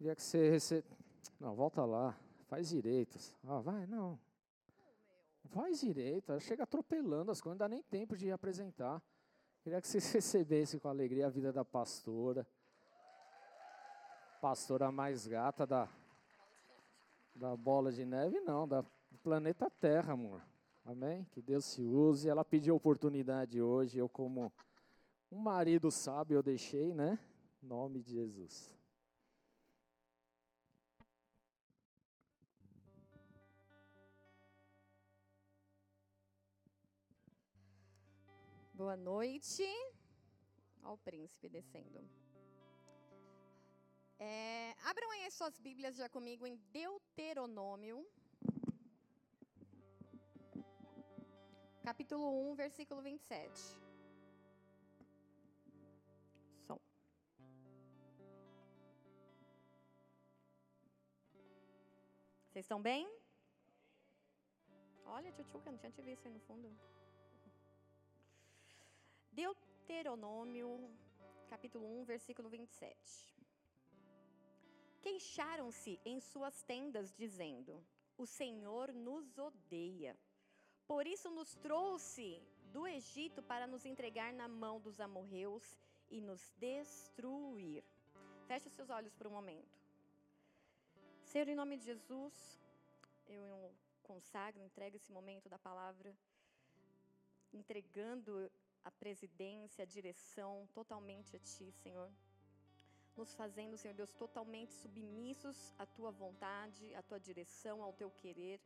Queria que você recebe... Não, volta lá. Faz direito. Ah, vai, não. Faz direito. Chega atropelando as coisas, não dá nem tempo de apresentar. Queria que vocês recebessem com alegria a vida da pastora. Pastora mais gata da, da bola de neve, não, da, planeta Terra, amor. Amém? Que Deus se use. Ela pediu oportunidade hoje, eu como um marido sábio eu deixei, né? Nome de Jesus. Boa noite. Olha o príncipe descendo. É, abram aí as suas Bíblias já comigo em Deuteronômio. Capítulo 1, versículo 27. Som. Vocês estão bem? Olha, Tchutchuca, não tinha te visto aí no fundo. Deuteronômio, capítulo 1, versículo 27. Queixaram-se em suas tendas, dizendo: O Senhor nos odeia. Por isso nos trouxe do Egito para nos entregar na mão dos amorreus e nos destruir. Feche os seus olhos por um momento. Senhor, em nome de Jesus, eu consagro, entrego esse momento da palavra, entregando a presidência, a direção totalmente a Ti, Senhor. Nos fazendo, Senhor Deus, totalmente submissos à Tua vontade, à Tua direção, ao Teu querer.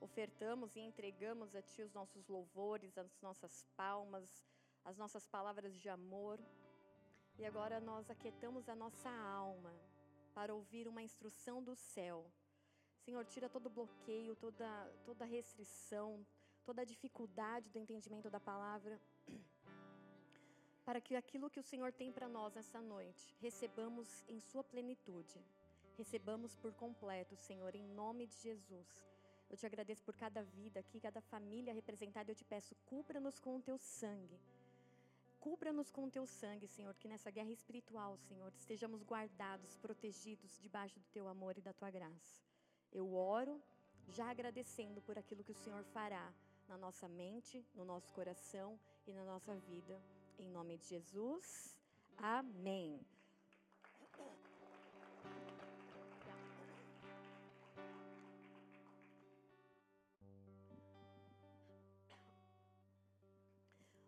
Ofertamos e entregamos a Ti os nossos louvores, as nossas palmas, as nossas palavras de amor. E agora nós aquietamos a nossa alma para ouvir uma instrução do céu. Senhor, tira todo bloqueio, toda, toda restrição, toda dificuldade do entendimento da palavra para que aquilo que o Senhor tem para nós nessa noite, recebamos em sua plenitude, recebamos por completo, Senhor, em nome de Jesus. Eu te agradeço por cada vida aqui, cada família representada. Eu te peço, cubra-nos com o teu sangue. Cubra-nos com o teu sangue, Senhor, que nessa guerra espiritual, Senhor, estejamos guardados, protegidos debaixo do teu amor e da tua graça. Eu oro já agradecendo por aquilo que o Senhor fará na nossa mente, no nosso coração e na nossa vida. Em nome de Jesus. Amém.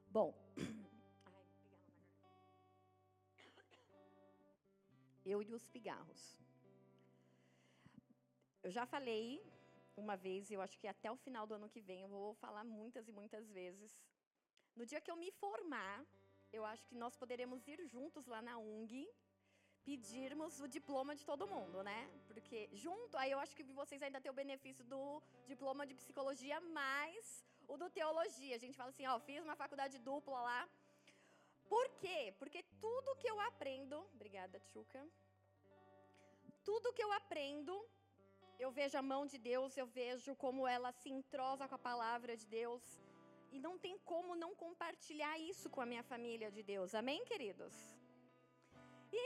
Bom, eu e os pigarros. Eu já falei uma vez, e eu acho que até o final do ano que vem eu vou falar muitas e muitas vezes. No dia que eu me formar, eu acho que nós poderemos ir juntos lá na UNG, pedirmos o diploma de todo mundo, né? Porque junto, aí eu acho que vocês ainda têm o benefício do diploma de psicologia, mais o do teologia. A gente fala assim, ó, fiz uma faculdade dupla lá. Por quê? Porque tudo que eu aprendo, obrigada, Tchuca. Tudo que eu aprendo, eu vejo a mão de Deus, eu vejo como ela se entrosa com a palavra de Deus. E não tem como não compartilhar isso com a minha família de Deus. Amém, queridos? E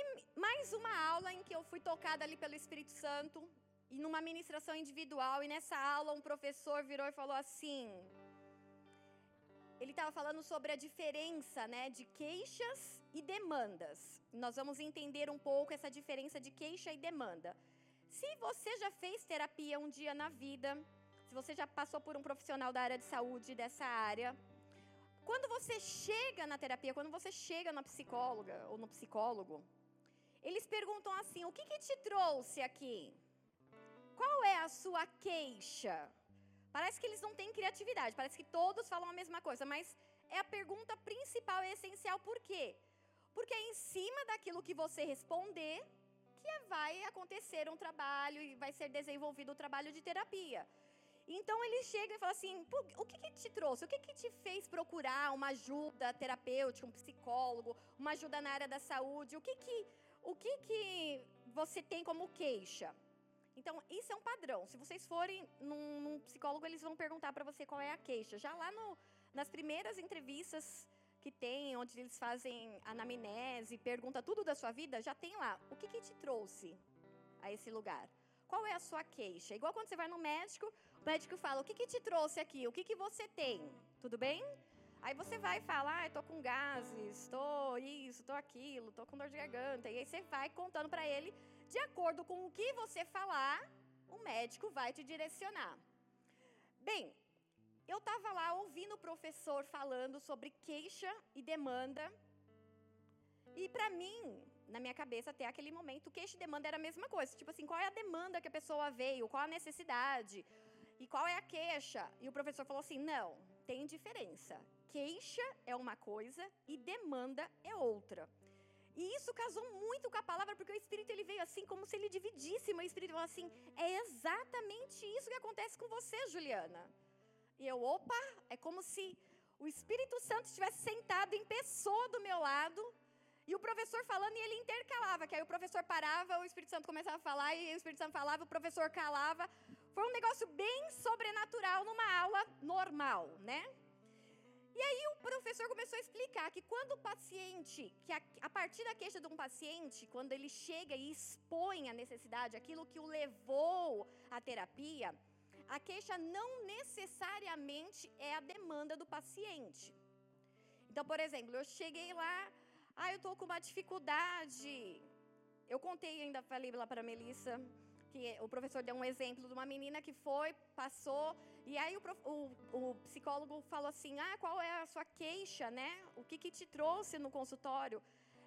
mais uma aula em que eu fui tocada ali pelo Espírito Santo, e numa ministração individual, e nessa aula um professor virou e falou assim: ele estava falando sobre a diferença né, de queixas e demandas. Nós vamos entender um pouco essa diferença de queixa e demanda. Se você já fez terapia um dia na vida, se você já passou por um profissional da área de saúde dessa área, quando você chega na terapia, quando você chega na psicóloga ou no psicólogo, eles perguntam assim: o que, que te trouxe aqui? Qual é a sua queixa? Parece que eles não têm criatividade, parece que todos falam a mesma coisa, mas é a pergunta principal e essencial. Por quê? Porque é em cima daquilo que você responder que vai acontecer um trabalho e vai ser desenvolvido o trabalho de terapia. Então ele chega e fala assim: o que, que te trouxe? O que, que te fez procurar uma ajuda terapêutica, um psicólogo, uma ajuda na área da saúde? O que que, o que, que você tem como queixa? Então, isso é um padrão. Se vocês forem num, num psicólogo, eles vão perguntar para você qual é a queixa. Já lá no, nas primeiras entrevistas que tem, onde eles fazem anamnese, pergunta tudo da sua vida, já tem lá. O que, que te trouxe? a esse lugar? Qual é a sua queixa? Igual quando você vai no médico, o médico fala: o que, que te trouxe aqui? O que, que você tem? Tudo bem? Aí você vai e fala: ah, tô com gases, tô isso, tô aquilo, tô com dor de garganta. E aí você vai contando para ele, de acordo com o que você falar, o médico vai te direcionar. Bem, eu estava lá ouvindo o professor falando sobre queixa e demanda. E para mim, na minha cabeça, até aquele momento, queixa e demanda era a mesma coisa. Tipo assim, qual é a demanda que a pessoa veio? Qual a necessidade? E qual é a queixa? E o professor falou assim: não, tem diferença. Queixa é uma coisa e demanda é outra. E isso casou muito com a palavra, porque o Espírito ele veio assim, como se ele dividisse. O Espírito falou assim: é exatamente isso que acontece com você, Juliana. E eu, opa, é como se o Espírito Santo estivesse sentado em pessoa do meu lado, e o professor falando, e ele intercalava, que aí o professor parava, o Espírito Santo começava a falar, e o Espírito Santo falava, o professor calava. Foi um negócio bem sobrenatural numa aula normal, né? E aí o professor começou a explicar que quando o paciente, que a, a, partir da queixa de um paciente, quando ele chega e expõe a necessidade, aquilo que o levou à terapia, a queixa não necessariamente é a demanda do paciente. Então, por exemplo, eu cheguei lá, ah, eu estou com uma dificuldade. Eu contei ainda, falei lá para a Melissa, que o professor deu um exemplo de uma menina que foi, passou, e aí o, o, o, psicólogo falou assim: Ah, qual é a sua queixa, né? O que, que te trouxe no consultório?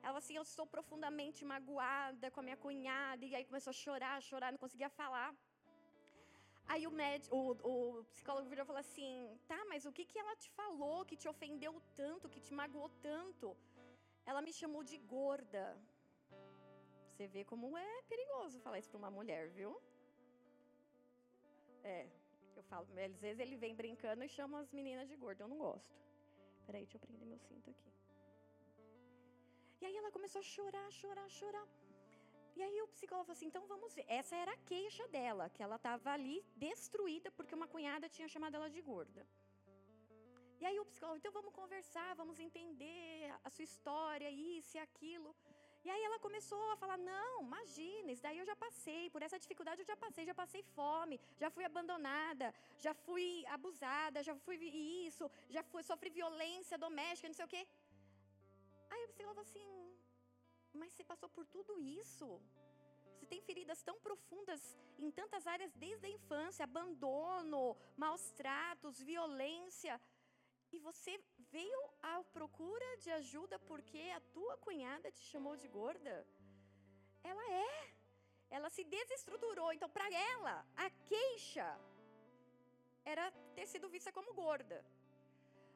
Ela assim: Eu estou profundamente magoada com a minha cunhada, e aí começou a chorar, chorar, não conseguia falar. Aí o, médico, o, o psicólogo virou e falou assim: Tá, mas o que, que ela te falou que te ofendeu tanto, que te magoou tanto? Ela me chamou de gorda. Você vê como é perigoso falar isso para uma mulher, viu? É, eu falo, às vezes ele vem brincando e chama as meninas de gorda, eu não gosto. Peraí, deixa eu prender meu cinto aqui. E aí ela começou a chorar, chorar, chorar. E aí o psicólogo falou assim: então vamos ver. Essa era a queixa dela, que ela estava ali destruída porque uma cunhada tinha chamado ela de gorda. E aí o psicólogo, então vamos conversar, vamos entender a sua história, isso e aquilo. E aí ela começou a falar: não, imagina, isso daí eu já passei, por essa dificuldade eu já passei, já passei fome, já fui abandonada, já fui abusada, já fui isso, já fui, sofri violência doméstica, não sei o quê. Aí psicólogo falou assim: mas você passou por tudo isso? Você tem feridas tão profundas em tantas áreas desde a infância abandono, maus tratos, violência. E você veio à procura de ajuda porque a tua cunhada te chamou de gorda? Ela é. Ela se desestruturou. Então, para ela, a queixa era ter sido vista como gorda.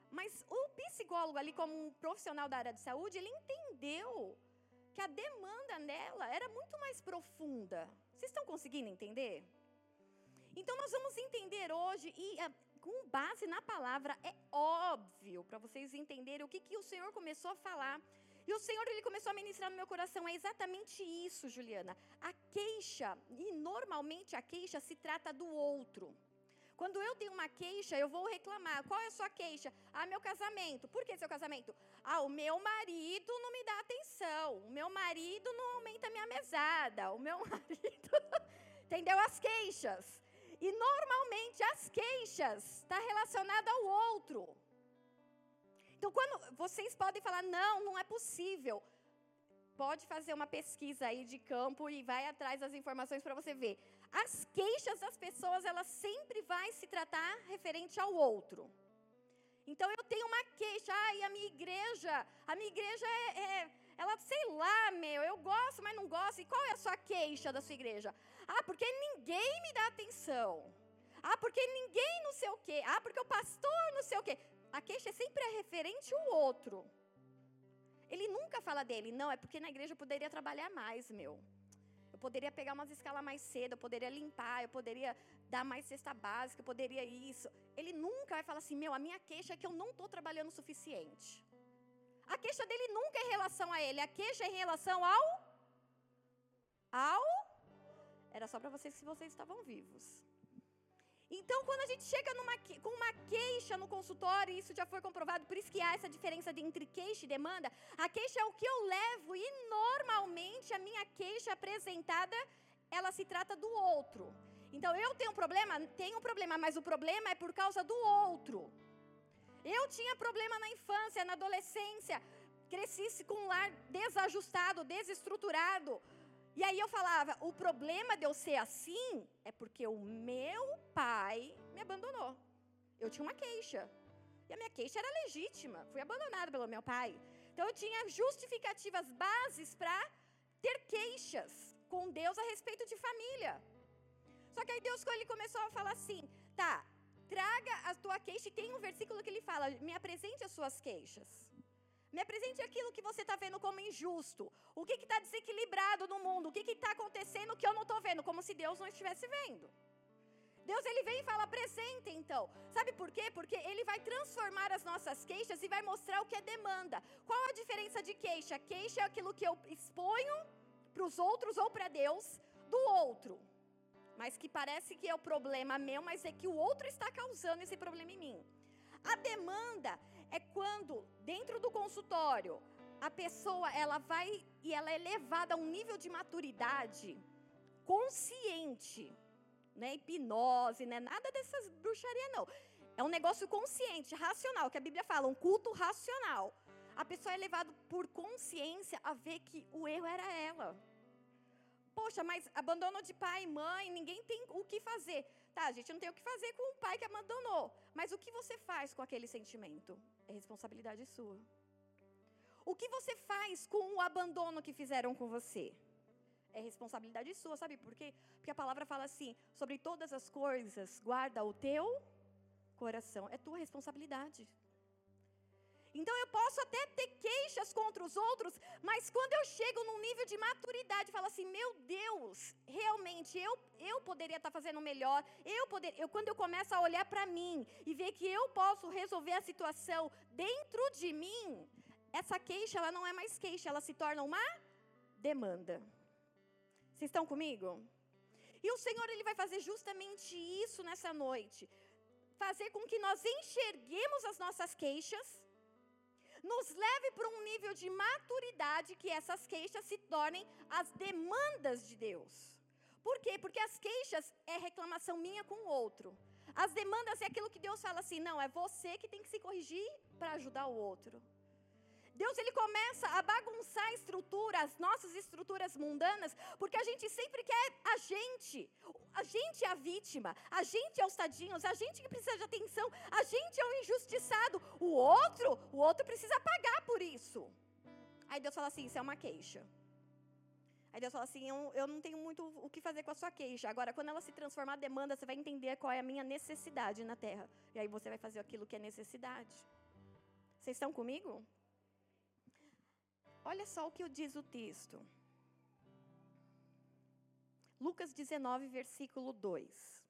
Mas o psicólogo ali, como um profissional da área de saúde, ele entendeu que a demanda nela era muito mais profunda. Vocês estão conseguindo entender? Então nós vamos entender hoje e com base na palavra, é óbvio para vocês entenderem o que, que o Senhor começou a falar. E o Senhor ele começou a ministrar no meu coração. É exatamente isso, Juliana. A queixa, e normalmente a queixa se trata do outro. Quando eu tenho uma queixa, eu vou reclamar. Qual é a sua queixa? Ah, meu casamento. Por que seu casamento? Ah, o meu marido não me dá atenção. O meu marido não aumenta a minha mesada. O meu marido. Entendeu? As queixas. E normalmente as queixas está relacionada ao outro. Então, quando vocês podem falar, não, não é possível. Pode fazer uma pesquisa aí de campo e vai atrás das informações para você ver. As queixas das pessoas, elas sempre vai se tratar referente ao outro. Então eu tenho uma queixa, ai, a minha igreja, a minha igreja é, é ela, sei lá, meu, eu gosto, mas não gosto. E qual é a sua queixa da sua igreja? Ah, porque ninguém me dá atenção. Ah, porque ninguém não sei o quê. Ah, porque o pastor não sei o quê. A queixa é sempre é referente ao outro. Ele nunca fala dele. Não, é porque na igreja eu poderia trabalhar mais, meu. Eu poderia pegar umas escalas mais cedo, eu poderia limpar, eu poderia dar mais cesta básica, eu poderia isso. Ele nunca vai falar assim, meu, a minha queixa é que eu não estou trabalhando o suficiente. A queixa dele nunca é em relação a ele, a queixa é em relação ao. Ao. Era só para vocês se vocês estavam vivos. Então, quando a gente chega numa, com uma queixa no consultório, isso já foi comprovado, por isso que há essa diferença de, entre queixa e demanda. A queixa é o que eu levo e normalmente a minha queixa apresentada ela se trata do outro. Então eu tenho um problema, tenho um problema, mas o problema é por causa do outro. Eu tinha problema na infância, na adolescência, cresci com um lar desajustado, desestruturado. E aí eu falava: o problema de eu ser assim é porque o meu pai me abandonou. Eu tinha uma queixa. E a minha queixa era legítima. Fui abandonada pelo meu pai. Então eu tinha justificativas bases para ter queixas com Deus a respeito de família. Só que aí Deus ele começou a falar assim: tá, traga a tua queixa. E tem um versículo que ele fala: me apresente as suas queixas. Me apresente aquilo que você está vendo como injusto. O que está desequilibrado no mundo? O que está acontecendo que eu não estou vendo? Como se Deus não estivesse vendo. Deus ele vem e fala, apresente então. Sabe por quê? Porque ele vai transformar as nossas queixas e vai mostrar o que é demanda. Qual a diferença de queixa? Queixa é aquilo que eu exponho para os outros ou para Deus do outro. Mas que parece que é o problema meu, mas é que o outro está causando esse problema em mim. A demanda é quando dentro do consultório a pessoa ela vai e ela é levada a um nível de maturidade consciente, né? Hipnose, né? Nada dessas bruxaria não. É um negócio consciente, racional, que a Bíblia fala, um culto racional. A pessoa é levada por consciência a ver que o erro era ela. Poxa, mas abandono de pai e mãe, ninguém tem o que fazer. Tá, a gente não tem o que fazer com o pai que abandonou. Mas o que você faz com aquele sentimento? É responsabilidade sua. O que você faz com o abandono que fizeram com você? É responsabilidade sua, sabe por quê? Porque a palavra fala assim: sobre todas as coisas, guarda o teu coração. É tua responsabilidade. Então eu posso até ter queixas contra os outros, mas quando eu chego num nível de maturidade, falo assim: meu Deus, realmente eu, eu poderia estar fazendo melhor. Eu poder, eu, quando eu começo a olhar para mim e ver que eu posso resolver a situação dentro de mim, essa queixa ela não é mais queixa, ela se torna uma demanda. Vocês estão comigo? E o Senhor ele vai fazer justamente isso nessa noite. Fazer com que nós enxerguemos as nossas queixas nos leve para um nível de maturidade que essas queixas se tornem as demandas de Deus. Por quê? Porque as queixas é reclamação minha com o outro. As demandas é aquilo que Deus fala assim: não, é você que tem que se corrigir para ajudar o outro. Deus ele começa a bagunçar a estrutura, as nossas estruturas mundanas, porque a gente sempre quer a gente. A gente é a vítima, a gente é os tadinhos, a gente que precisa de atenção, a gente é o injustiçado. O outro, o outro precisa pagar por isso. Aí Deus fala assim: isso é uma queixa. Aí Deus fala assim: eu, eu não tenho muito o que fazer com a sua queixa. Agora, quando ela se transformar em demanda, você vai entender qual é a minha necessidade na terra. E aí você vai fazer aquilo que é necessidade. Vocês estão comigo? Olha só o que diz o texto. Lucas 19, versículo 2.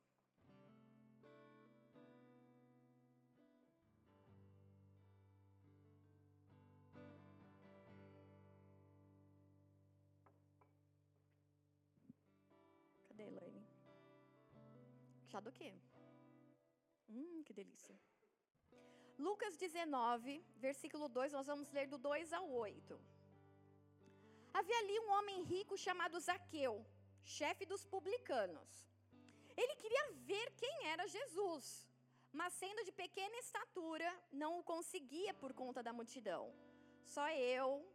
Cadê, Elaine? Chá do quê? Hum, que delícia. Lucas 19, versículo 2, nós vamos ler do 2 ao 8. Havia ali um homem rico chamado Zaqueu, chefe dos publicanos. Ele queria ver quem era Jesus, mas sendo de pequena estatura, não o conseguia por conta da multidão. Só eu,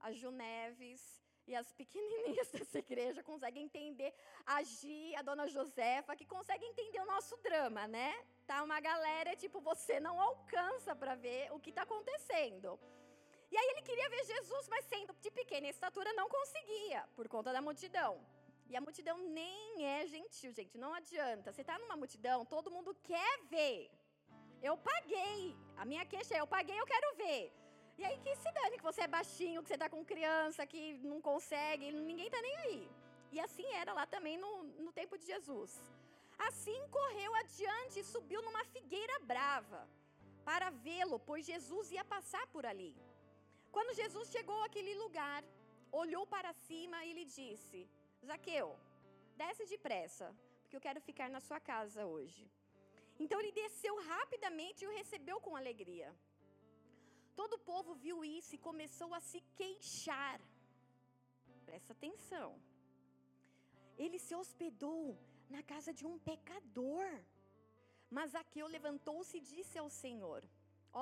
a Ju Neves e as pequenininhas dessa igreja conseguem entender, a Gi, a dona Josefa, que conseguem entender o nosso drama, né? Tá uma galera, tipo, você não alcança para ver o que está acontecendo. E aí ele queria ver Jesus, mas sendo de pequena estatura não conseguia, por conta da multidão. E a multidão nem é gentil, gente, não adianta. Você está numa multidão, todo mundo quer ver. Eu paguei. A minha queixa é: eu paguei, eu quero ver. E aí que se dane que você é baixinho, que você está com criança, que não consegue, ninguém está nem aí. E assim era lá também no, no tempo de Jesus. Assim correu adiante e subiu numa figueira brava para vê-lo, pois Jesus ia passar por ali. Quando Jesus chegou àquele lugar, olhou para cima e lhe disse: Zaqueu, desce depressa, porque eu quero ficar na sua casa hoje. Então ele desceu rapidamente e o recebeu com alegria. Todo o povo viu isso e começou a se queixar. Presta atenção. ele se hospedou na casa de um pecador. Mas Zaqueu levantou-se e disse ao Senhor: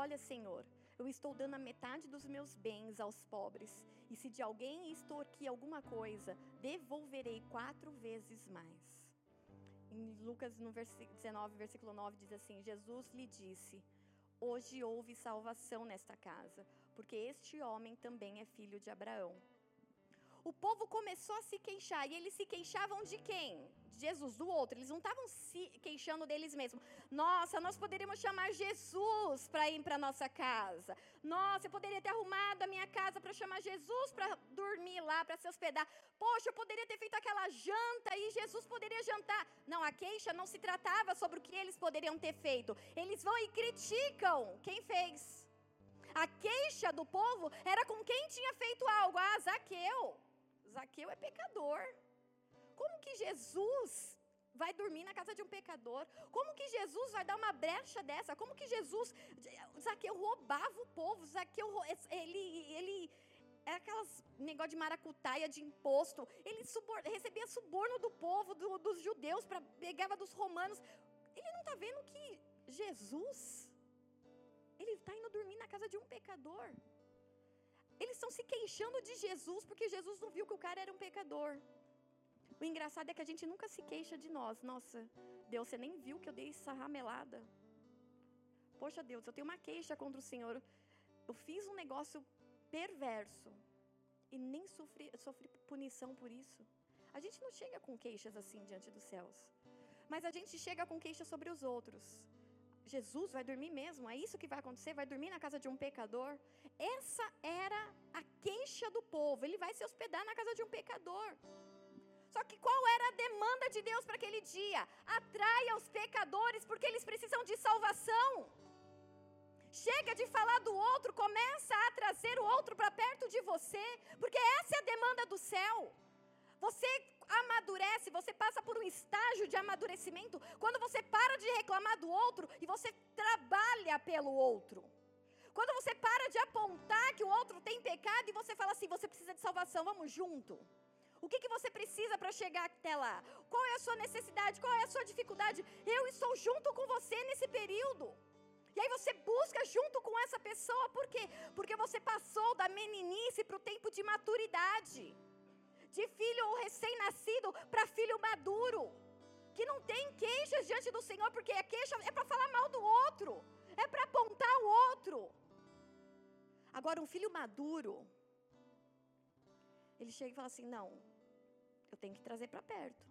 Olha, Senhor, eu estou dando a metade dos meus bens aos pobres, e se de alguém extorquir alguma coisa, devolverei quatro vezes mais. Em Lucas, no versículo 19, versículo 9, diz assim: Jesus lhe disse: Hoje houve salvação nesta casa, porque este homem também é filho de Abraão. O povo começou a se queixar, e eles se queixavam de quem? Jesus, do outro. Eles não estavam se queixando deles mesmos. Nossa, nós poderíamos chamar Jesus para ir para nossa casa. Nossa, eu poderia ter arrumado a minha casa para chamar Jesus para dormir lá, para se hospedar. Poxa, eu poderia ter feito aquela janta e Jesus poderia jantar. Não, a queixa não se tratava sobre o que eles poderiam ter feito. Eles vão e criticam quem fez. A queixa do povo era com quem tinha feito algo. Ah, Zaqueu. Zaqueu é pecador. Como que Jesus vai dormir na casa de um pecador? Como que Jesus vai dar uma brecha dessa? Como que Jesus. Zaqueu roubava o povo, Zaqueu, ele, ele é aquelas negócio de maracutaia de imposto. Ele subor, recebia suborno do povo, do, dos judeus, para pegava dos romanos. Ele não está vendo que Jesus, ele está indo dormir na casa de um pecador. Eles estão se queixando de Jesus porque Jesus não viu que o cara era um pecador. O engraçado é que a gente nunca se queixa de nós. Nossa, Deus, você nem viu que eu dei essa ramelada. Poxa, Deus, eu tenho uma queixa contra o Senhor. Eu fiz um negócio perverso e nem sofri, sofri punição por isso. A gente não chega com queixas assim diante dos céus. Mas a gente chega com queixas sobre os outros. Jesus vai dormir mesmo? É isso que vai acontecer? Vai dormir na casa de um pecador? Essa era a queixa do povo. Ele vai se hospedar na casa de um pecador. Só que qual era a demanda de Deus para aquele dia? Atraia os pecadores, porque eles precisam de salvação. Chega de falar do outro, começa a trazer o outro para perto de você, porque essa é a demanda do céu. Você amadurece, você passa por um estágio de amadurecimento quando você para de reclamar do outro e você trabalha pelo outro. Quando você para de apontar que o outro tem pecado e você fala assim: você precisa de salvação, vamos junto. O que, que você precisa para chegar até lá? Qual é a sua necessidade? Qual é a sua dificuldade? Eu estou junto com você nesse período. E aí você busca junto com essa pessoa, por quê? Porque você passou da meninice para o tempo de maturidade. De filho recém-nascido para filho maduro. Que não tem queixas diante do Senhor, porque a queixa é para falar mal do outro. É para apontar o outro. Agora, um filho maduro, ele chega e fala assim: não, eu tenho que trazer para perto.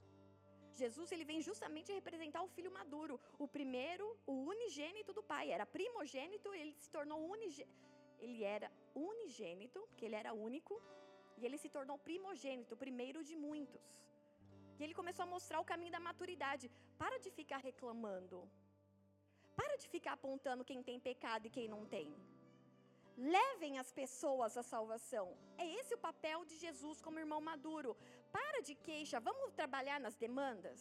Jesus ele vem justamente representar o filho maduro, o primeiro, o unigênito do pai. Era primogênito, ele se tornou unigênito. Ele era unigênito, porque ele era único, e ele se tornou primogênito, primeiro de muitos. E ele começou a mostrar o caminho da maturidade. Para de ficar reclamando. Para de ficar apontando quem tem pecado e quem não tem. Levem as pessoas à salvação. É esse o papel de Jesus como irmão maduro. Para de queixa, vamos trabalhar nas demandas.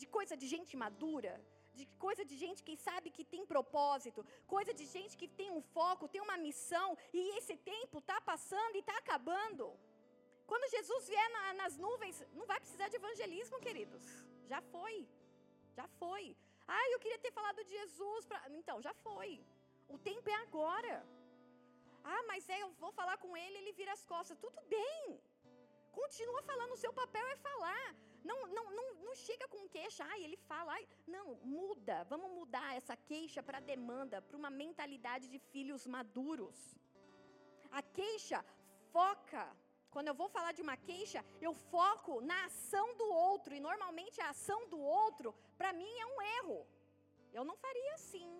De coisa de gente madura, de coisa de gente que sabe que tem propósito, coisa de gente que tem um foco, tem uma missão, e esse tempo está passando e está acabando. Quando Jesus vier na, nas nuvens, não vai precisar de evangelismo, queridos. Já foi. Já foi. Ah, eu queria ter falado de Jesus. Pra... Então, já foi. O tempo é agora. Ah, mas é, eu vou falar com ele, ele vira as costas. Tudo bem. Continua falando, o seu papel é falar. Não, não, não, não chega com queixa, ai, ele fala, ai. Não, muda. Vamos mudar essa queixa para demanda, para uma mentalidade de filhos maduros. A queixa foca. Quando eu vou falar de uma queixa, eu foco na ação do outro. E normalmente a ação do outro, para mim, é um erro. Eu não faria assim.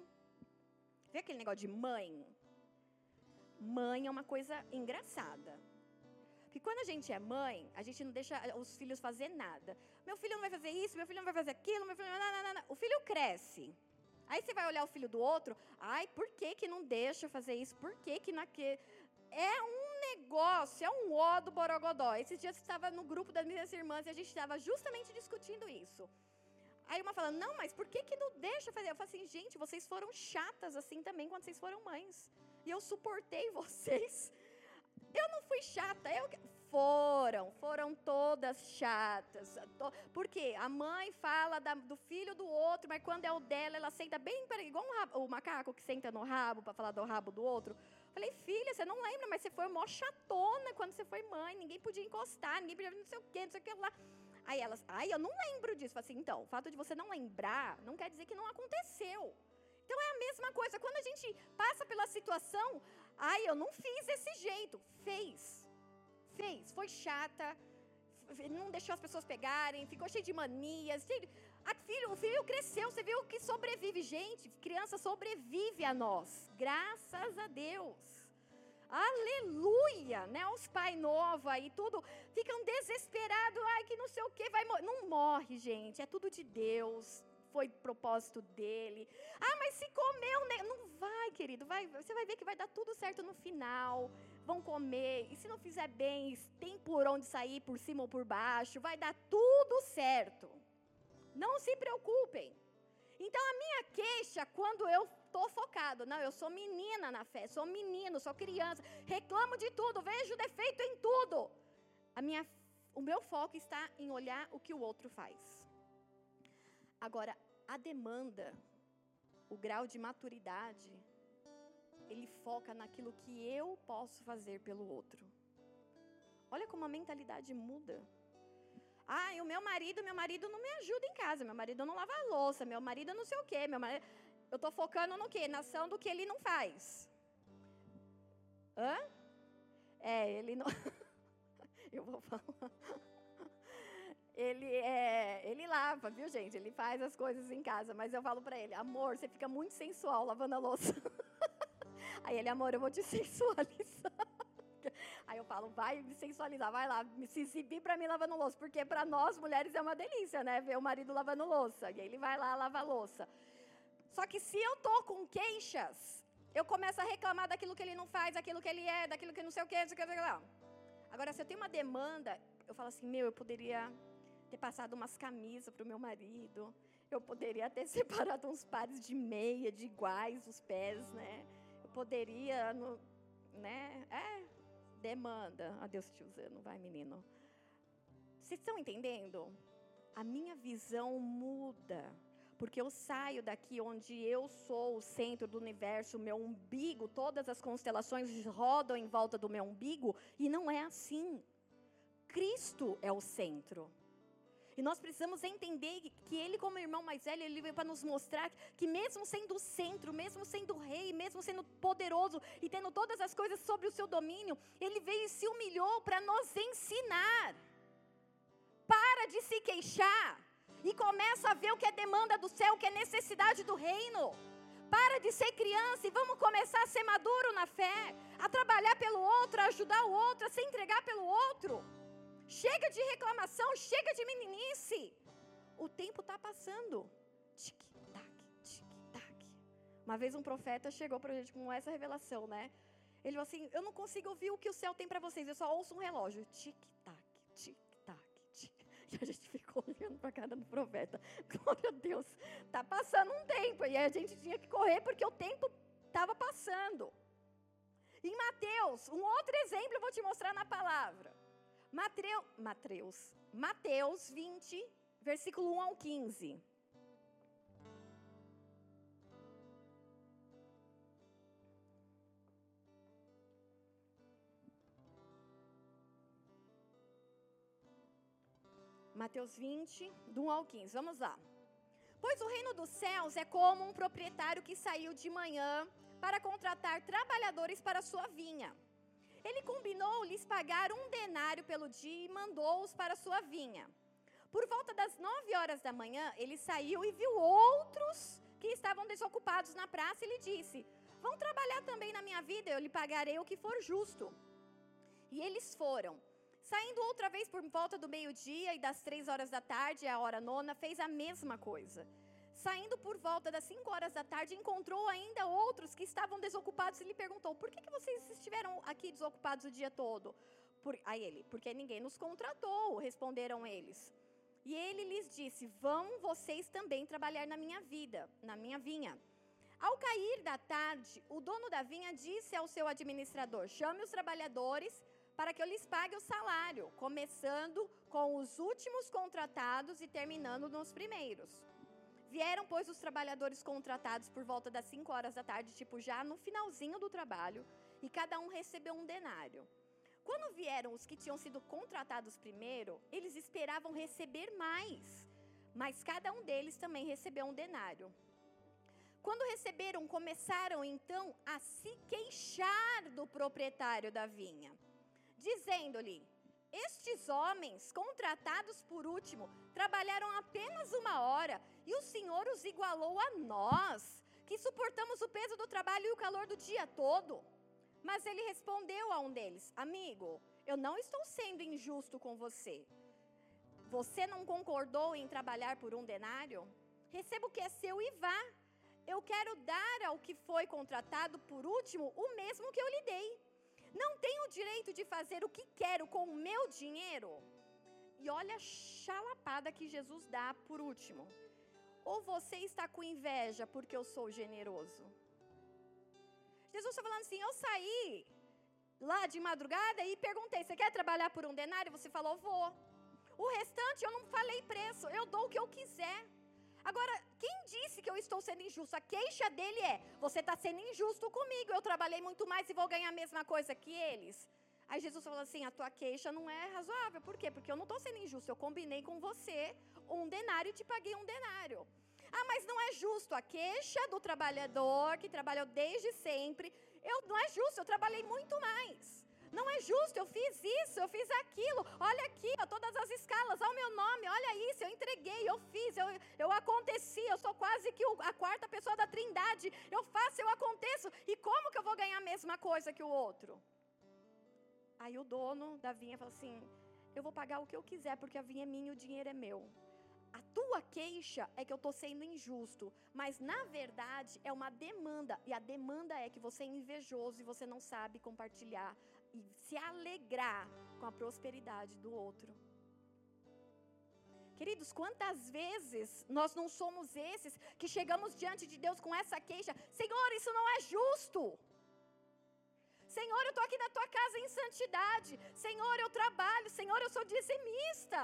Vê aquele negócio de mãe? Mãe é uma coisa engraçada. Porque quando a gente é mãe, a gente não deixa os filhos fazer nada. Meu filho não vai fazer isso, meu filho não vai fazer aquilo, meu filho não, não, não, não. O filho cresce. Aí você vai olhar o filho do outro, ai, por que que não deixa fazer isso? Por que que naquele... É um negócio, é um ó do borogodó. Esses dias eu estava no grupo das minhas irmãs e a gente estava justamente discutindo isso. Aí uma fala, não, mas por que que não deixa fazer? Eu falo assim, gente, vocês foram chatas assim também quando vocês foram mães e eu suportei vocês. Eu não fui chata, eu Foram, foram todas chatas. Por quê? A mãe fala da, do filho do outro, mas quando é o dela, ela senta bem igual um rabo, o macaco que senta no rabo para falar do rabo do outro. Falei, filha, você não lembra, mas você foi mó chatona quando você foi mãe, ninguém podia encostar, ninguém podia não sei o quê, não sei o que lá. Aí elas, ai, eu não lembro disso. Falei assim, então, o fato de você não lembrar não quer dizer que não aconteceu. Então é a mesma coisa. Quando a gente passa pela situação, ai, eu não fiz desse jeito. Fez fez? Foi chata, não deixou as pessoas pegarem, ficou cheio de manias. Filho, o filho cresceu, você viu que sobrevive. Gente, criança sobrevive a nós. Graças a Deus. Aleluia, né? Os pais novos aí, tudo, ficam desesperados, ai, que não sei o que, vai morrer. Não morre, gente, é tudo de Deus, foi propósito dele. Ah, mas se comeu, né? não vai, querido, vai, você vai ver que vai dar tudo certo no final vão comer, e se não fizer bem, tem por onde sair, por cima ou por baixo, vai dar tudo certo. Não se preocupem. Então a minha queixa, quando eu estou focado, não, eu sou menina na fé, sou menino, sou criança, reclamo de tudo, vejo defeito em tudo. A minha, o meu foco está em olhar o que o outro faz. Agora, a demanda, o grau de maturidade, ele foca naquilo que eu posso fazer pelo outro. Olha como a mentalidade muda. Ah, e o meu marido, meu marido não me ajuda em casa, meu marido não lava a louça, meu marido não sei o quê, meu marido... Eu estou focando no quê? Na ação do que ele não faz. Hã? É, ele não... eu vou falar. Ele, é, ele lava, viu, gente? Ele faz as coisas em casa, mas eu falo para ele, amor, você fica muito sensual lavando a louça. Aí ele, amor, eu vou te sensualizar. Aí eu falo, vai me sensualizar, vai lá, se exibir para mim lavando louça, porque para nós mulheres é uma delícia, né? Ver o marido lavando louça. E aí ele vai lá lavar louça. Só que se eu tô com queixas, eu começo a reclamar daquilo que ele não faz, daquilo que ele é, daquilo que não sei o que, não sei o que, não sei o que. Agora, se eu tenho uma demanda, eu falo assim, meu, eu poderia ter passado umas camisas para o meu marido, eu poderia ter separado uns pares de meia, de iguais, os pés, né? poderia, no, né? É, demanda. A Deus te usando, vai menino. Vocês estão entendendo? A minha visão muda. Porque eu saio daqui onde eu sou o centro do universo, o meu umbigo, todas as constelações rodam em volta do meu umbigo, e não é assim. Cristo é o centro. E nós precisamos entender que ele, como irmão mais velho, ele veio para nos mostrar que mesmo sendo o centro, mesmo sendo rei, mesmo sendo poderoso e tendo todas as coisas sobre o seu domínio, ele veio e se humilhou para nos ensinar. Para de se queixar e começa a ver o que é demanda do céu, o que é necessidade do reino. Para de ser criança e vamos começar a ser maduro na fé, a trabalhar pelo outro, a ajudar o outro, a se entregar pelo outro. Chega de reclamação, chega de meninice. O tempo está passando. Tic-tac, tic-tac. Uma vez um profeta chegou para a gente com essa revelação, né? Ele falou assim: Eu não consigo ouvir o que o céu tem para vocês, eu só ouço um relógio. Tic-tac, tic-tac, tic. E a gente ficou olhando para a cara do profeta. Glória a Deus, tá passando um tempo. E a gente tinha que correr porque o tempo estava passando. Em Mateus, um outro exemplo eu vou te mostrar na palavra. Matreu, Mateus, Mateus 20, versículo 1 ao 15. Mateus 20, do 1 ao 15. Vamos lá. Pois o reino dos céus é como um proprietário que saiu de manhã para contratar trabalhadores para sua vinha. Ele combinou lhes pagar um denário pelo dia e mandou-os para sua vinha. Por volta das nove horas da manhã, ele saiu e viu outros que estavam desocupados na praça e lhe disse: Vão trabalhar também na minha vida, eu lhe pagarei o que for justo. E eles foram. Saindo outra vez por volta do meio-dia e das três horas da tarde, a hora nona, fez a mesma coisa. Saindo por volta das 5 horas da tarde, encontrou ainda outros que estavam desocupados e lhe perguntou: Por que, que vocês estiveram aqui desocupados o dia todo? Por, aí ele: Porque ninguém nos contratou, responderam eles. E ele lhes disse: Vão vocês também trabalhar na minha vida, na minha vinha. Ao cair da tarde, o dono da vinha disse ao seu administrador: Chame os trabalhadores para que eu lhes pague o salário, começando com os últimos contratados e terminando nos primeiros. Vieram, pois, os trabalhadores contratados por volta das 5 horas da tarde, tipo já no finalzinho do trabalho, e cada um recebeu um denário. Quando vieram os que tinham sido contratados primeiro, eles esperavam receber mais, mas cada um deles também recebeu um denário. Quando receberam, começaram então a se queixar do proprietário da vinha dizendo-lhe: Estes homens, contratados por último, trabalharam apenas uma hora, e o Senhor os igualou a nós, que suportamos o peso do trabalho e o calor do dia todo. Mas ele respondeu a um deles: Amigo, eu não estou sendo injusto com você. Você não concordou em trabalhar por um denário? Receba o que é seu e vá. Eu quero dar ao que foi contratado por último o mesmo que eu lhe dei. Não tenho o direito de fazer o que quero com o meu dinheiro? E olha a chalapada que Jesus dá por último. Ou você está com inveja porque eu sou generoso? Jesus está falando assim: eu saí lá de madrugada e perguntei: você quer trabalhar por um denário? Você falou: vou. O restante eu não falei preço, eu dou o que eu quiser. Agora, quem disse que eu estou sendo injusto? A queixa dele é: você está sendo injusto comigo, eu trabalhei muito mais e vou ganhar a mesma coisa que eles. Aí Jesus falou assim: a tua queixa não é razoável. Por quê? Porque eu não estou sendo injusto. Eu combinei com você um denário e te paguei um denário. Ah, mas não é justo. A queixa do trabalhador que trabalhou desde sempre. Eu, não é justo, eu trabalhei muito mais. Não é justo, eu fiz isso, eu fiz aquilo. Olha aqui, ó, todas as escalas, olha o meu nome, olha isso, eu entreguei, eu fiz, eu, eu aconteci, eu sou quase que a quarta pessoa da trindade. Eu faço, eu aconteço. E como que eu vou ganhar a mesma coisa que o outro? Aí o dono da vinha falou assim: Eu vou pagar o que eu quiser, porque a vinha é minha e o dinheiro é meu. A tua queixa é que eu estou sendo injusto, mas na verdade é uma demanda, e a demanda é que você é invejoso e você não sabe compartilhar e se alegrar com a prosperidade do outro. Queridos, quantas vezes nós não somos esses que chegamos diante de Deus com essa queixa? Senhor, isso não é justo. Senhor, eu estou aqui na tua casa em santidade. Senhor, eu trabalho. Senhor, eu sou dizimista.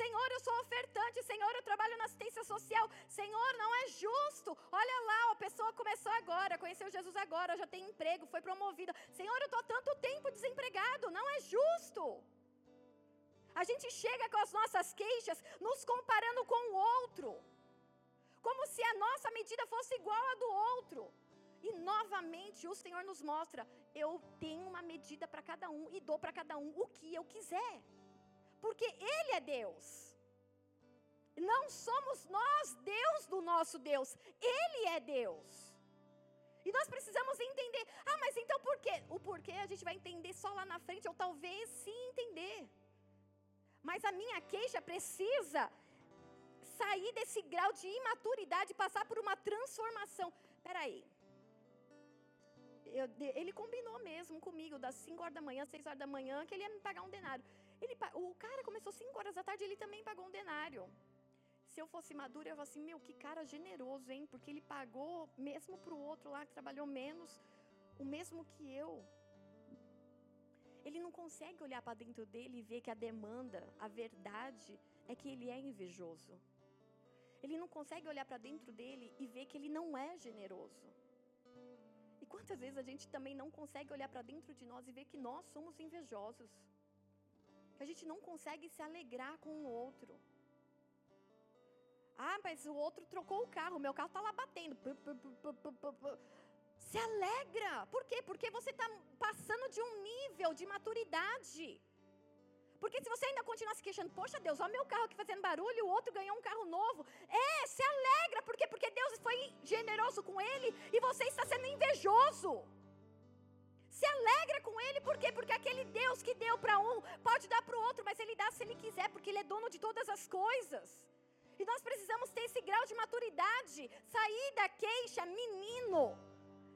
Senhor, eu sou ofertante. Senhor, eu trabalho na assistência social. Senhor, não é justo. Olha lá, a pessoa começou agora, conheceu Jesus agora, já tem emprego, foi promovida. Senhor, eu estou tanto tempo desempregado. Não é justo. A gente chega com as nossas queixas, nos comparando com o outro, como se a nossa medida fosse igual à do outro. E novamente o Senhor nos mostra: eu tenho uma medida para cada um e dou para cada um o que eu quiser porque Ele é Deus. Não somos nós Deus do nosso Deus, Ele é Deus. E nós precisamos entender. Ah, mas então por quê? O porquê a gente vai entender só lá na frente, ou talvez sim entender. Mas a minha queixa precisa sair desse grau de imaturidade, passar por uma transformação. Peraí. Eu, ele combinou mesmo comigo das 5 horas da manhã, 6 horas da manhã, que ele ia me pagar um denário. Ele, o cara começou 5 horas da tarde, ele também pagou um denário. Se eu fosse madura, eu ia falar assim: meu, que cara generoso, hein? Porque ele pagou mesmo para o outro lá que trabalhou menos, o mesmo que eu. Ele não consegue olhar para dentro dele e ver que a demanda, a verdade, é que ele é invejoso. Ele não consegue olhar para dentro dele e ver que ele não é generoso. E quantas vezes a gente também não consegue olhar para dentro de nós e ver que nós somos invejosos? Que a gente não consegue se alegrar com o outro. Ah, mas o outro trocou o carro, meu carro está lá batendo. Se alegra. Por quê? Porque você está passando de um nível de maturidade. Porque se você ainda continuar se queixando, poxa Deus, olha meu carro aqui fazendo barulho, o outro ganhou um carro novo. É, se alegra. Por quê? Porque Deus foi generoso com ele e você está sendo invejoso. Se alegra com ele, por quê? Porque aquele Deus que deu para um pode dar para o outro, mas ele dá se ele quiser, porque ele é dono de todas as coisas. E nós precisamos ter esse grau de maturidade, sair da queixa, menino,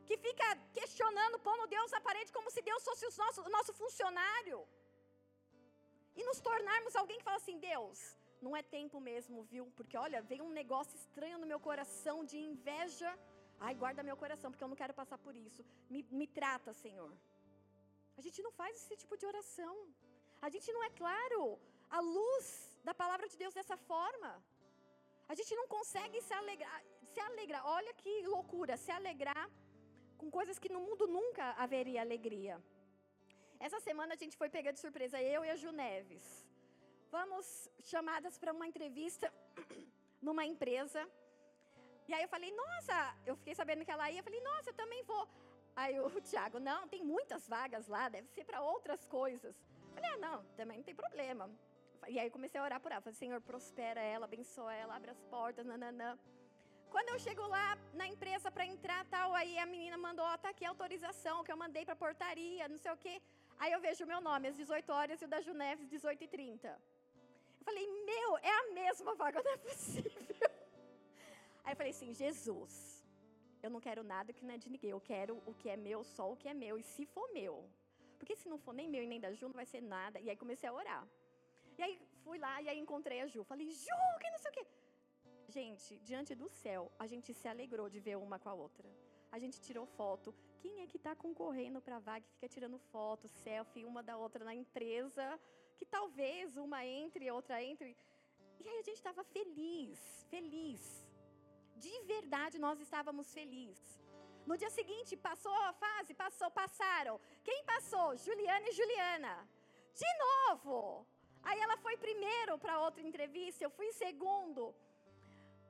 que fica questionando, pondo Deus na parede como se Deus fosse o nosso, funcionário. E nos tornarmos alguém que fala assim: Deus, não é tempo mesmo, viu? Porque olha, veio um negócio estranho no meu coração de inveja Ai, guarda meu coração, porque eu não quero passar por isso. Me, me trata, Senhor. A gente não faz esse tipo de oração. A gente não é claro a luz da palavra de Deus dessa forma. A gente não consegue se alegrar, se alegrar. Olha que loucura, se alegrar com coisas que no mundo nunca haveria alegria. Essa semana a gente foi pegar de surpresa eu e a Ju Neves. Vamos chamadas para uma entrevista numa empresa. E aí eu falei, nossa, eu fiquei sabendo que ela ia, eu falei, nossa, eu também vou. Aí o Tiago, não, tem muitas vagas lá, deve ser para outras coisas. Eu falei, ah, não, também não tem problema. E aí comecei a orar por ela, falei, Senhor, prospera ela, abençoa ela, abre as portas, nananã. Quando eu chego lá na empresa para entrar, tal, aí a menina mandou, ó, tá aqui a autorização que eu mandei para portaria, não sei o quê. Aí eu vejo o meu nome às 18 horas e o da Juneves 18 h 30. Eu falei, meu, é a mesma vaga, não é possível. Aí eu falei assim, Jesus, eu não quero nada que não é de ninguém, eu quero o que é meu, só o que é meu, e se for meu. Porque se não for nem meu e nem da Ju, não vai ser nada. E aí comecei a orar. E aí fui lá e aí encontrei a Ju. Falei, Ju, que não sei o quê. Gente, diante do céu, a gente se alegrou de ver uma com a outra. A gente tirou foto. Quem é que está concorrendo para vaga e fica tirando foto, selfie, uma da outra na empresa? Que talvez uma entre outra entre. E aí a gente estava feliz, feliz. De verdade nós estávamos felizes. No dia seguinte, passou a fase, passou, passaram. Quem passou? Juliana e Juliana. De novo. Aí ela foi primeiro para outra entrevista, eu fui segundo.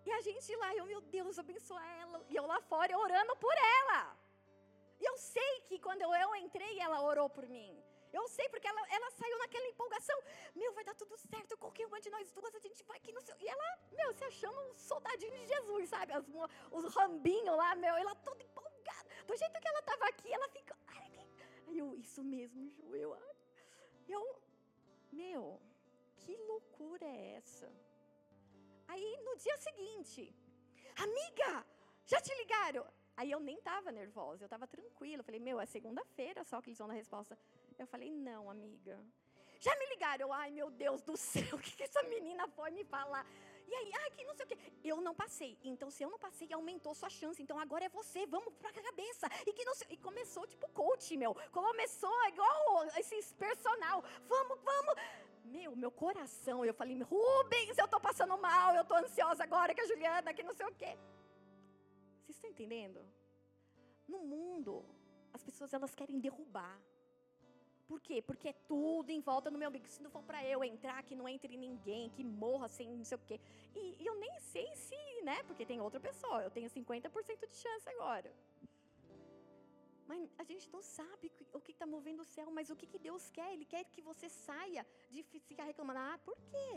E a gente lá, eu, meu Deus, abençoa ela. E eu lá fora orando por ela. E eu sei que quando eu, eu entrei, ela orou por mim. Eu sei porque ela, ela saiu naquela empolgação. Meu, vai dar tudo certo. Qualquer uma de nós duas, a gente vai aqui no seu. E ela, meu, se achando um soldadinho de Jesus, sabe? As, os rambinhos lá, meu. Ela toda empolgada. Do jeito que ela estava aqui, ela ficou. Aí eu, isso mesmo, Ju. Eu, eu, meu, que loucura é essa? Aí no dia seguinte, amiga, já te ligaram? Aí eu nem estava nervosa, eu estava tranquila. Eu falei, meu, é segunda-feira só que eles vão dar resposta. Eu falei, não, amiga. Já me ligaram? Eu, ai, meu Deus do céu, o que, que essa menina foi me falar? E aí, ai, que não sei o quê. Eu não passei. Então, se eu não passei, aumentou sua chance. Então, agora é você. Vamos pra cabeça. E que não sei... E começou, tipo, coach, meu. Começou igual esses personal. Vamos, vamos. Meu, meu coração, eu falei, Rubens, eu tô passando mal, eu tô ansiosa agora que a Juliana, que não sei o quê. Vocês estão entendendo? No mundo, as pessoas elas querem derrubar. Por quê? Porque é tudo em volta no meu umbigo. Se não for para eu entrar, que não entre ninguém, que morra sem não sei o quê. E, e eu nem sei se, né? Porque tem outra pessoa. Eu tenho 50% de chance agora. Mas a gente não sabe o que está movendo o céu, mas o que, que Deus quer? Ele quer que você saia de ficar reclamando. Ah, por quê?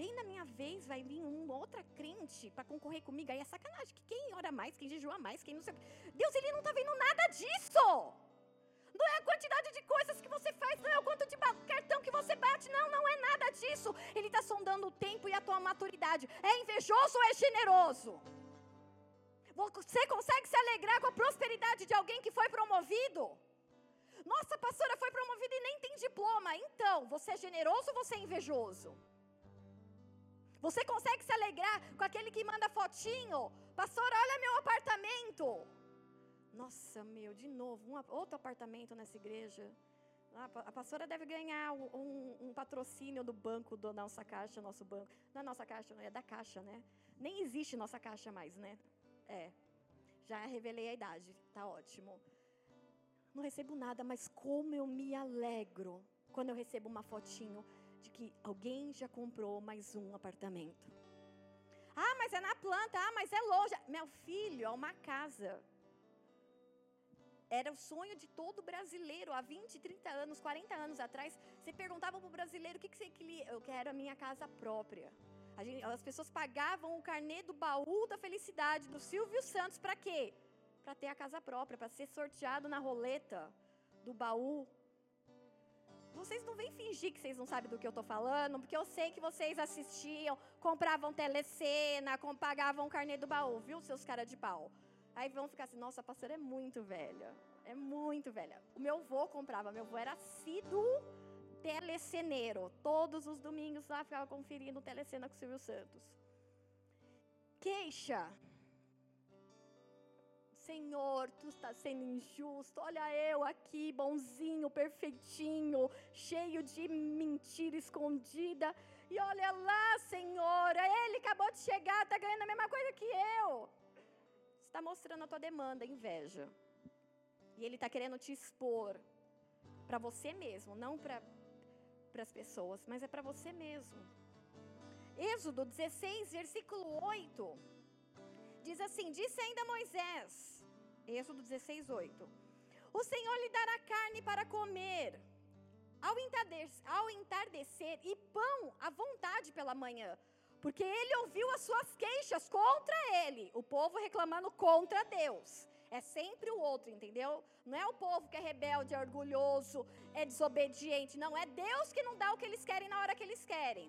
Bem na minha vez vai vir uma outra crente para concorrer comigo. Aí é sacanagem. Que quem ora mais, quem jejua mais, quem não sei o quê. Deus, ele não está vendo nada disso. Não é a quantidade de coisas que Sondando o tempo e a tua maturidade. É invejoso ou é generoso? Você consegue se alegrar com a prosperidade de alguém que foi promovido? Nossa, pastora foi promovida e nem tem diploma. Então, você é generoso ou você é invejoso? Você consegue se alegrar com aquele que manda fotinho? Pastor, olha meu apartamento. Nossa, meu, de novo, um, outro apartamento nessa igreja. Ah, a pastora deve ganhar um, um, patrocínio do banco da nossa caixa, nosso banco. Não é nossa caixa, é da caixa, né? Nem existe nossa caixa mais, né? É. Já revelei a idade, tá ótimo. Não recebo nada, mas como eu me alegro quando eu recebo uma fotinho de que alguém já comprou mais um apartamento. Ah, mas é na planta, ah, mas é loja. Meu filho, é uma casa. Era o sonho de todo brasileiro, há 20, 30 anos, 40 anos atrás. Você perguntava para o brasileiro o que, que você queria. Eu quero a minha casa própria. Gente, as pessoas pagavam o carnê do baú da felicidade do Silvio Santos para quê? Para ter a casa própria, para ser sorteado na roleta do baú. Vocês não vêm fingir que vocês não sabem do que eu estou falando, porque eu sei que vocês assistiam, compravam telecena, pagavam o carnê do baú, viu, seus caras de pau? Aí vão ficar assim, nossa, a pastora é muito velha. É muito velha. O meu avô comprava, meu avô era assíduo teleceneiro. Todos os domingos lá ficava conferindo telecena com o Silvio Santos. Queixa. Senhor, tu está sendo injusto. Olha eu aqui, bonzinho, perfeitinho, cheio de mentira escondida. E olha lá, Senhor, ele acabou de chegar, está ganhando a mesma coisa que eu. Está mostrando a tua demanda, inveja. E ele está querendo te expor para você mesmo, não para as pessoas, mas é para você mesmo. Êxodo 16, versículo 8. Diz assim: Disse ainda Moisés, Êxodo 16, 8: O Senhor lhe dará carne para comer ao entardecer, ao entardecer e pão à vontade pela manhã, porque ele ouviu as suas queixas contra ele, o povo reclamando contra Deus. É sempre o outro, entendeu? Não é o povo que é rebelde, é orgulhoso, é desobediente. Não, é Deus que não dá o que eles querem na hora que eles querem.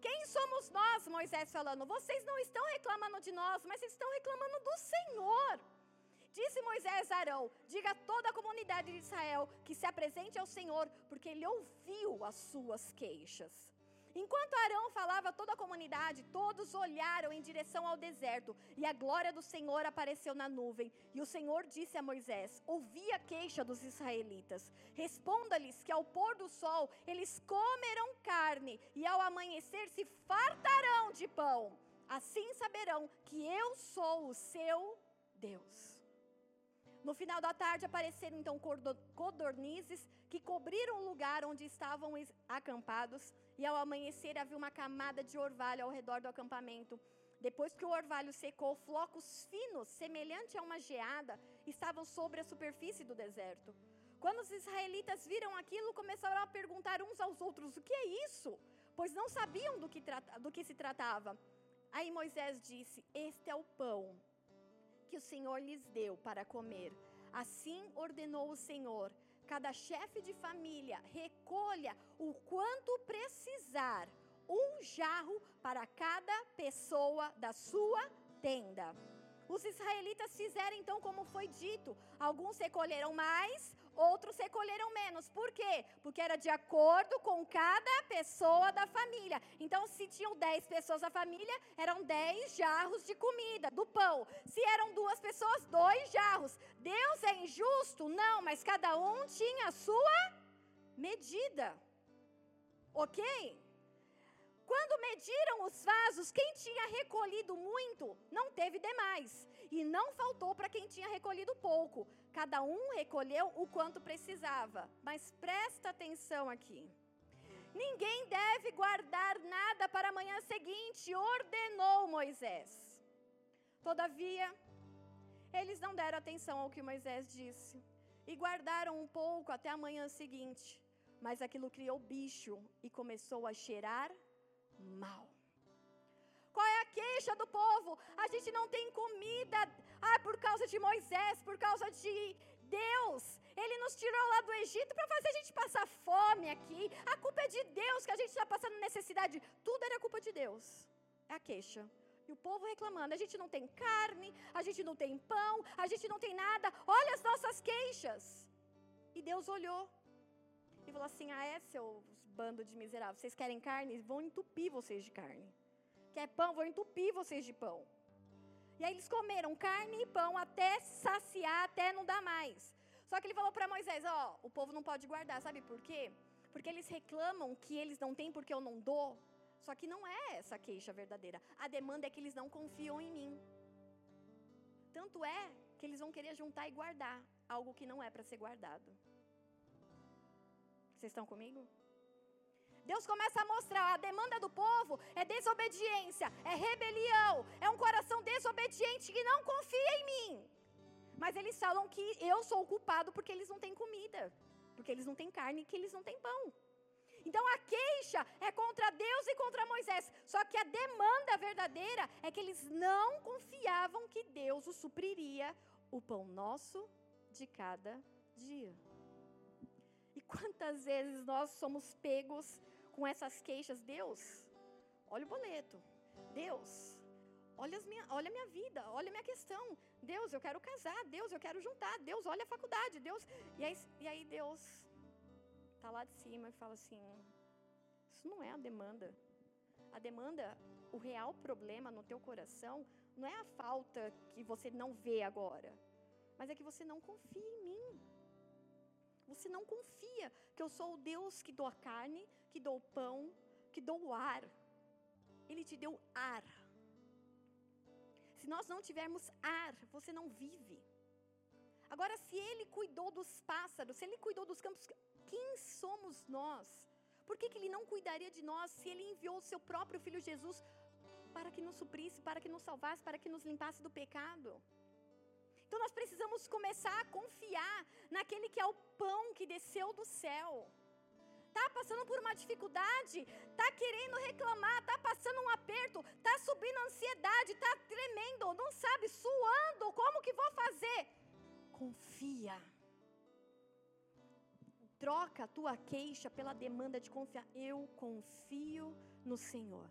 Quem somos nós, Moisés falando? Vocês não estão reclamando de nós, mas estão reclamando do Senhor. Disse Moisés a Arão: Diga a toda a comunidade de Israel que se apresente ao Senhor, porque ele ouviu as suas queixas. Enquanto Arão falava toda a comunidade, todos olharam em direção ao deserto, e a glória do Senhor apareceu na nuvem. E o Senhor disse a Moisés: Ouvi a queixa dos israelitas. Responda-lhes que ao pôr do sol eles comerão carne, e ao amanhecer se fartarão de pão. Assim saberão que eu sou o seu Deus. No final da tarde apareceram então codornizes que cobriram o lugar onde estavam acampados, e ao amanhecer havia uma camada de orvalho ao redor do acampamento. Depois que o orvalho secou, flocos finos, semelhante a uma geada, estavam sobre a superfície do deserto. Quando os israelitas viram aquilo, começaram a perguntar uns aos outros: o que é isso? Pois não sabiam do que, do que se tratava. Aí Moisés disse: Este é o pão que o Senhor lhes deu para comer. Assim ordenou o Senhor: cada chefe de família recolha o quanto precisar, um jarro para cada pessoa da sua tenda. Os israelitas fizeram então como foi dito. Alguns recolheram mais, outros recolheram menos. Por quê? Porque era de acordo com cada pessoa da família. Então, se tinham 10 pessoas da família, eram 10 jarros de comida, do pão. Se eram duas pessoas, dois jarros. Deus é injusto? Não, mas cada um tinha a sua medida. Ok? Quando mediram os vasos, quem tinha recolhido muito não teve demais, e não faltou para quem tinha recolhido pouco. Cada um recolheu o quanto precisava. Mas presta atenção aqui. Ninguém deve guardar nada para a manhã seguinte, ordenou Moisés. Todavia, eles não deram atenção ao que Moisés disse e guardaram um pouco até a manhã seguinte. Mas aquilo criou bicho e começou a cheirar mal. Queixa do povo? A gente não tem comida. Ah, por causa de Moisés, por causa de Deus. Ele nos tirou lá do Egito para fazer a gente passar fome aqui. A culpa é de Deus que a gente está passando necessidade. Tudo era culpa de Deus. É a queixa. E o povo reclamando: a gente não tem carne, a gente não tem pão, a gente não tem nada. Olha as nossas queixas. E Deus olhou e falou assim: Ah, é, seus bando de miseráveis, vocês querem carne? Vão entupir vocês de carne. Quer pão? Vou entupir vocês de pão. E aí eles comeram carne e pão até saciar, até não dar mais. Só que ele falou para Moisés: Ó, oh, o povo não pode guardar, sabe por quê? Porque eles reclamam que eles não têm porque eu não dou. Só que não é essa queixa verdadeira. A demanda é que eles não confiam em mim. Tanto é que eles vão querer juntar e guardar algo que não é para ser guardado. Vocês estão comigo? Deus começa a mostrar a demanda do povo é desobediência, é rebelião, é um coração desobediente que não confia em mim. Mas eles falam que eu sou o culpado porque eles não têm comida, porque eles não têm carne que eles não têm pão. Então a queixa é contra Deus e contra Moisés. Só que a demanda verdadeira é que eles não confiavam que Deus o supriria o pão nosso de cada dia. E quantas vezes nós somos pegos com essas queixas, Deus, olha o boleto. Deus, olha, minha, olha a minha vida, olha a minha questão. Deus, eu quero casar. Deus, eu quero juntar. Deus, olha a faculdade. Deus. E aí, e aí Deus está lá de cima e fala assim: Isso não é a demanda. A demanda, o real problema no teu coração, não é a falta que você não vê agora. mas é que você não confia em mim. Você não confia que eu sou o Deus que dou a carne, que dou pão, que dou ar. Ele te deu ar. Se nós não tivermos ar, você não vive. Agora, se ele cuidou dos pássaros, se ele cuidou dos campos, quem somos nós? Por que, que ele não cuidaria de nós se ele enviou o seu próprio filho Jesus para que nos suprisse, para que nos salvasse, para que nos limpasse do pecado? Então nós precisamos começar a confiar naquele que é o pão que desceu do céu. Tá passando por uma dificuldade, tá querendo reclamar, tá passando um aperto, tá subindo ansiedade, tá tremendo, não sabe, suando, como que vou fazer? Confia. Troca a tua queixa pela demanda de confiar. Eu confio no Senhor.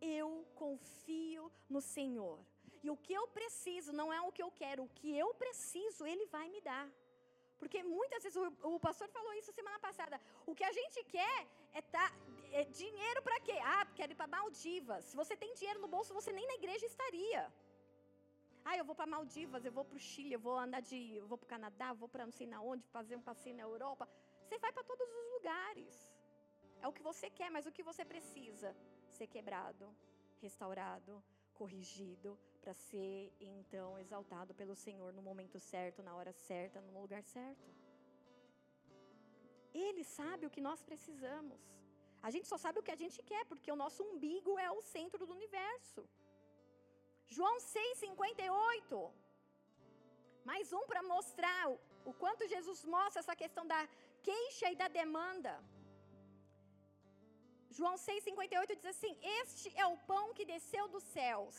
Eu confio no Senhor. E o que eu preciso não é o que eu quero, o que eu preciso, Ele vai me dar. Porque muitas vezes, o, o pastor falou isso semana passada, o que a gente quer é, tá, é dinheiro para quê? Ah, quero ir para Maldivas. Se você tem dinheiro no bolso, você nem na igreja estaria. Ah, eu vou para Maldivas, eu vou para o Chile, eu vou andar de, eu vou para o Canadá, vou para não sei na onde, fazer um passeio na Europa. Você vai para todos os lugares. É o que você quer, mas o que você precisa? Ser quebrado, restaurado, corrigido, para ser então exaltado pelo Senhor no momento certo, na hora certa, no lugar certo. Ele sabe o que nós precisamos. A gente só sabe o que a gente quer, porque o nosso umbigo é o centro do universo. João 6,58. Mais um para mostrar o, quanto Jesus mostra essa questão da queixa e da demanda. João 6,58 diz assim: Este é o pão que desceu dos céus.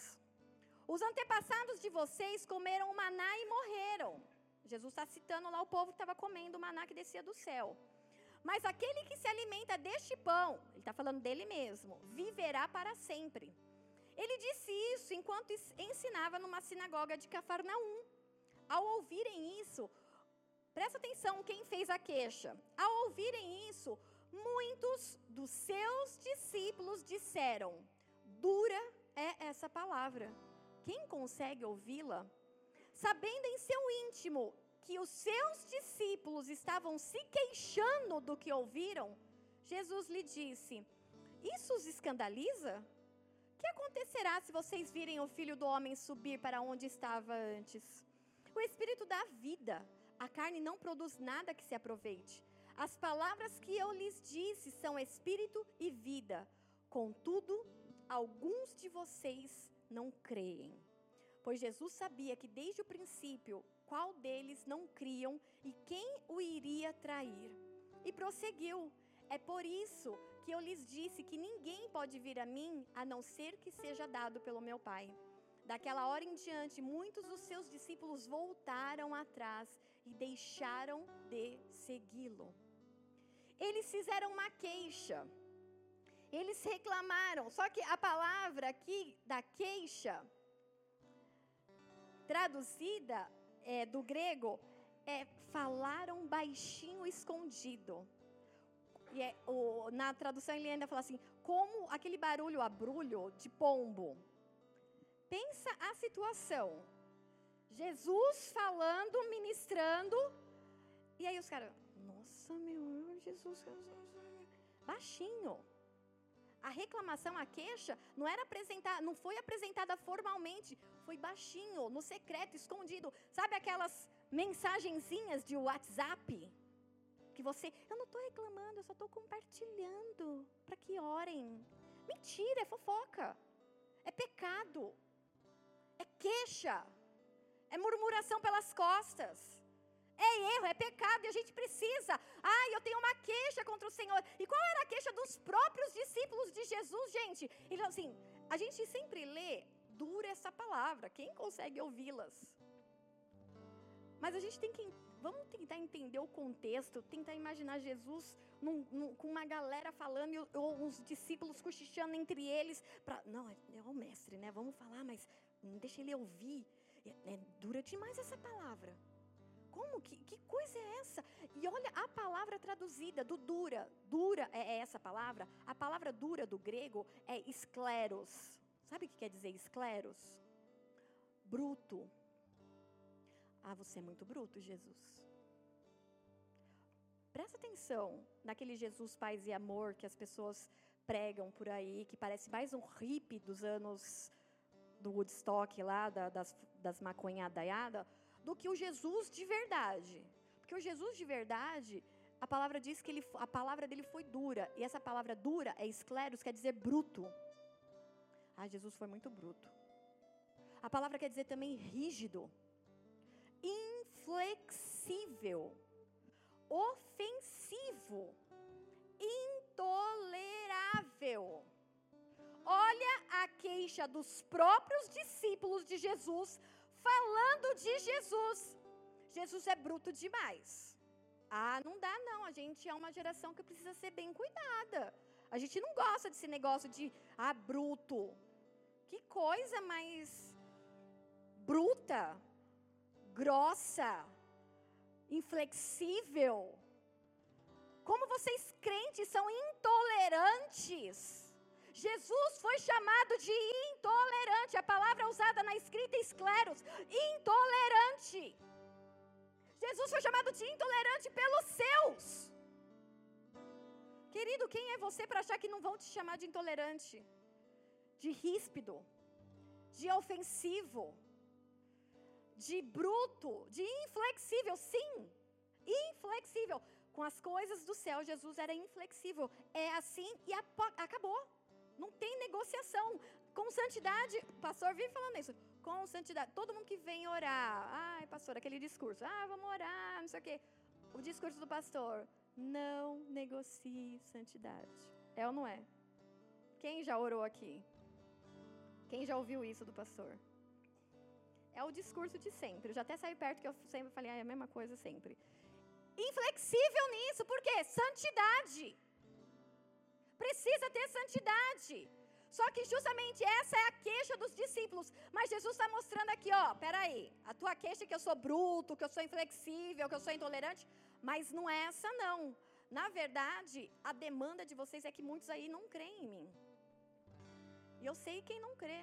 Os antepassados de vocês comeram o maná e morreram. Jesus está citando lá o povo que estava comendo o maná que descia do céu. Mas aquele que se alimenta deste pão, ele está falando dele mesmo, viverá para sempre. Ele disse isso enquanto ensinava numa sinagoga de Cafarnaum. Ao ouvirem isso, presta atenção quem fez a queixa. Ao ouvirem isso, muitos dos seus discípulos disseram: Dura é essa palavra. Quem consegue ouvi-la? Sabendo em seu íntimo que os seus discípulos estavam se queixando do que ouviram, Jesus lhe disse: Isso os escandaliza? que acontecerá se vocês virem o filho do homem subir para onde estava antes? O espírito dá vida, a carne não produz nada que se aproveite. As palavras que eu lhes disse são espírito e vida. Contudo, alguns de vocês não creem. Pois Jesus sabia que desde o princípio qual deles não criam e quem o iria trair. E prosseguiu: É por isso que eu lhes disse que ninguém pode vir a mim a não ser que seja dado pelo meu Pai. Daquela hora em diante, muitos dos seus discípulos voltaram atrás e deixaram de segui-lo. Eles fizeram uma queixa. Eles reclamaram. Só que a palavra aqui da queixa, traduzida é, do grego, é falaram baixinho escondido. E é, o, na tradução ele ainda fala assim, como aquele barulho, abrulho de pombo. Pensa a situação. Jesus falando, ministrando, e aí os caras, nossa, meu Jesus, baixinho. A reclamação, a queixa, não era apresentada, não foi apresentada formalmente, foi baixinho, no secreto, escondido. Sabe aquelas mensagenzinhas de WhatsApp? que você, eu não estou reclamando, eu só estou compartilhando para que orem. Mentira, é fofoca, é pecado, é queixa, é murmuração pelas costas. É erro, é pecado e a gente precisa. Ah, eu tenho uma queixa contra o Senhor. E qual era a queixa dos próprios discípulos de Jesus, gente? Ele assim, a gente sempre lê dura essa palavra. Quem consegue ouvi-las? Mas a gente tem que Vamos tentar entender o contexto, tentar imaginar Jesus num, num, com uma galera falando ou os discípulos cochichando entre eles. Pra, não, é, é o mestre, né? Vamos falar, mas deixa ele ouvir. É, é dura demais essa palavra. Como? Que, que coisa é essa? E olha a palavra traduzida do dura. Dura é, é essa palavra? A palavra dura do grego é escleros. Sabe o que quer dizer escleros? Bruto, Ah, você é muito bruto, Jesus. Presta atenção naquele Jesus paz e amor que as pessoas pregam por aí, que parece mais um hippie dos anos do Woodstock lá, da, das, das maconhadaiadas, do que o Jesus de verdade. Porque o Jesus de verdade, a palavra diz que ele, a palavra dele foi dura. E essa palavra dura é escleros, quer dizer bruto. Ah, Jesus foi muito bruto. A palavra quer dizer também rígido, inflexível, ofensivo, intolerável. Olha a queixa dos próprios discípulos de Jesus falando de Jesus. Jesus é bruto demais. Ah, não dá não. A gente é uma geração que precisa ser bem cuidada. A gente não gosta desse negócio de ah, bruto. Que coisa mais bruta, grossa, inflexível. Como vocês crentes são intolerantes. Jesus foi chamado de intolerante. A palavra usada na escrita escleros, intolerante. Jesus foi chamado de intolerante pelos seus. Querido, quem é você para achar que não vão te chamar de intolerante? De ríspido, de ofensivo, de bruto, de inflexível, sim, inflexível. Com as coisas do céu, Jesus era inflexível. É assim e acabou. Não tem negociação. Com santidade, o pastor vive falando isso. Com santidade. Todo mundo que vem orar. Ai, pastor, aquele discurso. Ah, vamos orar, não sei o quê. O discurso do pastor. Não negocie santidade. É ou não é? Quem já orou aqui? Quem já ouviu isso do pastor? É o discurso de sempre. Eu já até saí perto que eu sempre falei, ah, é a mesma coisa sempre. Inflexível nisso, por quê? Santidade. Precisa ter santidade. Só que justamente essa é a queixa dos discípulos. Mas Jesus está mostrando aqui, ó, peraí, a tua queixa é que eu sou bruto, que eu sou inflexível, que eu sou intolerante, mas não é essa não. Na verdade, a demanda de vocês é que muitos aí não creem em mim. E eu sei quem não crê.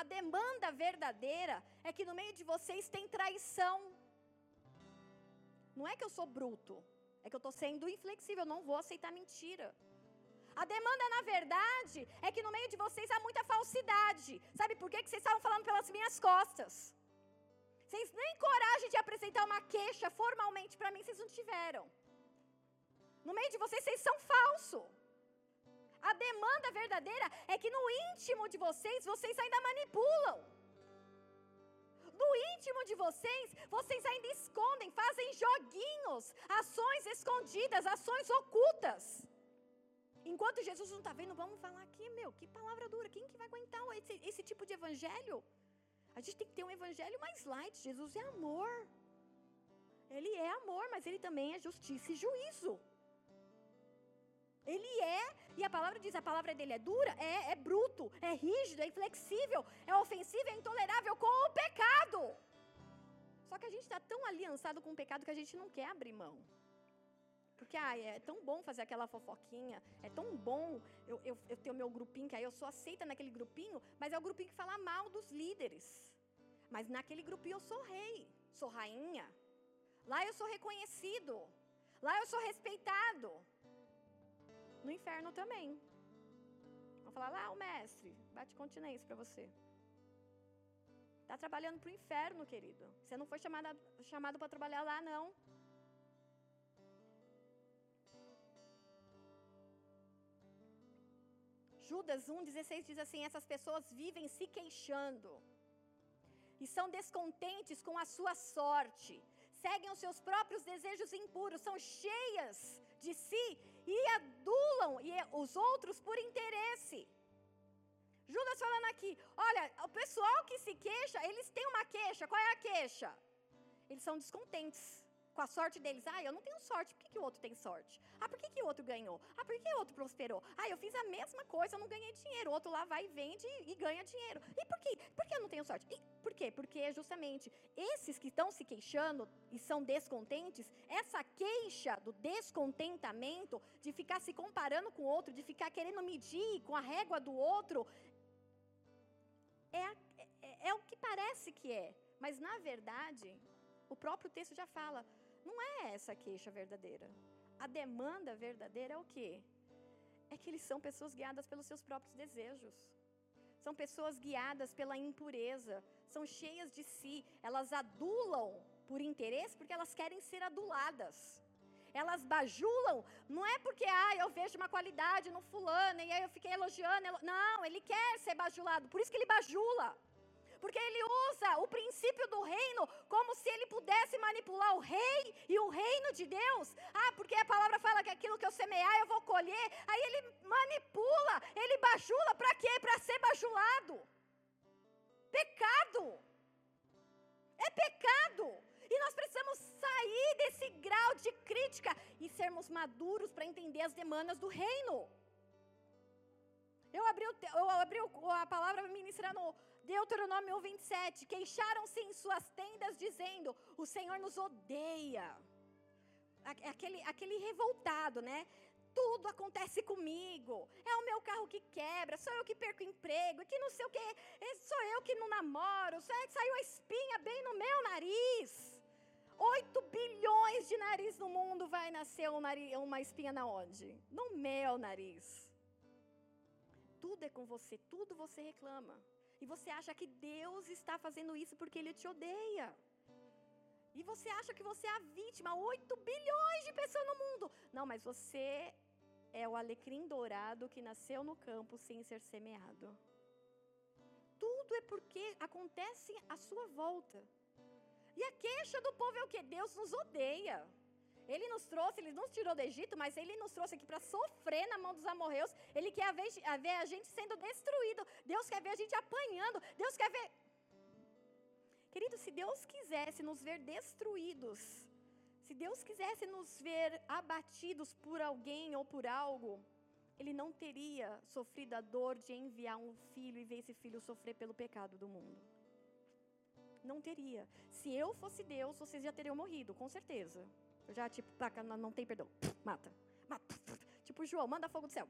A demanda verdadeira é que no meio de vocês tem traição. Não é que eu sou bruto, é que eu estou sendo inflexível, eu não vou aceitar mentira. A demanda, na verdade, é que no meio de vocês há muita falsidade. Sabe por quê? que vocês estavam falando pelas minhas costas? Vocês nem coragem de apresentar uma queixa formalmente para mim, vocês não tiveram. No meio de vocês, vocês são falsos. A demanda verdadeira é que no íntimo de vocês, vocês ainda manipulam. No íntimo de vocês, vocês ainda escondem, fazem joguinhos, ações escondidas, ações ocultas. Enquanto Jesus não está vendo, vamos falar aqui, meu, que palavra dura. Quem que vai aguentar esse, esse tipo de evangelho? A gente tem que ter um evangelho mais light. Jesus é amor. Ele é amor, mas ele também é justiça e juízo. Ele é, e a palavra diz, a palavra dele é dura, é, é bruto, é rígido, é inflexível, é ofensivo, é intolerável com o pecado. Só que a gente está tão aliançado com o pecado que a gente não quer abrir mão. Porque ai, é tão bom fazer aquela fofoquinha, é tão bom eu, eu, eu ter o meu grupinho, que aí eu sou aceita naquele grupinho, mas é o grupinho que fala mal dos líderes. Mas naquele grupinho eu sou rei, sou rainha. Lá eu sou reconhecido. Lá eu sou respeitado no inferno também. Vão falar lá, o mestre, bate continência para você. Está trabalhando para o inferno, querido. Você não foi chamado, chamado para trabalhar lá, não. Judas 1,16 diz assim: essas pessoas vivem se queixando e são descontentes com a sua sorte, seguem os seus próprios desejos impuros, são cheias de si e adulam e os outros por interesse. Judas falando aqui, olha, o pessoal que se queixa, eles têm uma queixa. Qual é a queixa? Eles são descontentes com a sorte deles. Ah, eu não tenho sorte, por que, que o outro tem sorte? Ah, por que, que o outro ganhou? Ah, por que, o outro prosperou? Ah, eu fiz a mesma coisa, eu não ganhei dinheiro. O outro lá vai e vende e ganha dinheiro. E por quê? Por que eu não tenho sorte? E por quê? Porque justamente esses que estão se queixando e são descontentes, essa queixa do descontentamento, de ficar se comparando com o outro, de ficar querendo medir com a régua do outro, é, é, é o que parece que é. Mas na verdade, O próprio texto já fala. Não é essa a queixa verdadeira. A demanda verdadeira é o quê? É que eles são pessoas guiadas pelos seus próprios desejos. São pessoas guiadas pela impureza. São cheias de si. Elas adulam por interesse porque elas querem ser aduladas. Elas bajulam, não é porque ah, eu vejo uma qualidade no fulano e aí eu fiquei elogiando. Não, ele quer ser bajulado, por isso que ele bajula. Porque ele usa o princípio do reino como se ele pudesse manipular o rei e o reino de Deus. Ah, porque a palavra fala que aquilo que eu semear eu vou colher. Aí ele manipula, ele bajula para quê? Para ser bajulado. Pecado. É pecado. E nós precisamos sair desse grau de crítica e sermos maduros para entender as demandas do reino. Eu abri, o, eu abri a palavra ministrando Deuteronômio 27. Queixaram-se em suas tendas, dizendo: O Senhor nos odeia. Aquele, aquele revoltado, né? Tudo acontece comigo. É o meu carro que quebra, sou eu que perco emprego, que não sei o que, sou eu que não namoro, saiu a espinha bem no meu nariz. 8 bilhões de nariz no mundo vai nascer um nariz, uma espinha na onde? No meu nariz. Tudo é com você, tudo você reclama. E você acha que Deus está fazendo isso porque Ele te odeia. E você acha que você é a vítima, 8 bilhões de pessoas no mundo. Não, mas você é o alecrim dourado que nasceu no campo sem ser semeado. Tudo é porque acontece à sua volta. E a queixa do povo é o que? Deus nos odeia. Ele nos trouxe, ele nos tirou do Egito, mas ele nos trouxe aqui para sofrer na mão dos amorreus. Ele quer ver a gente sendo destruído. Deus quer ver a gente apanhando. Deus quer ver. Querido, se Deus quisesse nos ver destruídos, se Deus quisesse nos ver abatidos por alguém ou por algo, Ele não teria sofrido a dor de enviar um filho e ver esse filho sofrer pelo pecado do mundo. Não teria. Se eu fosse Deus, vocês já teriam morrido, com certeza. Eu já, tipo, placa, não, tem perdão. Mata. Mata. Tipo, João, manda fogo do céu.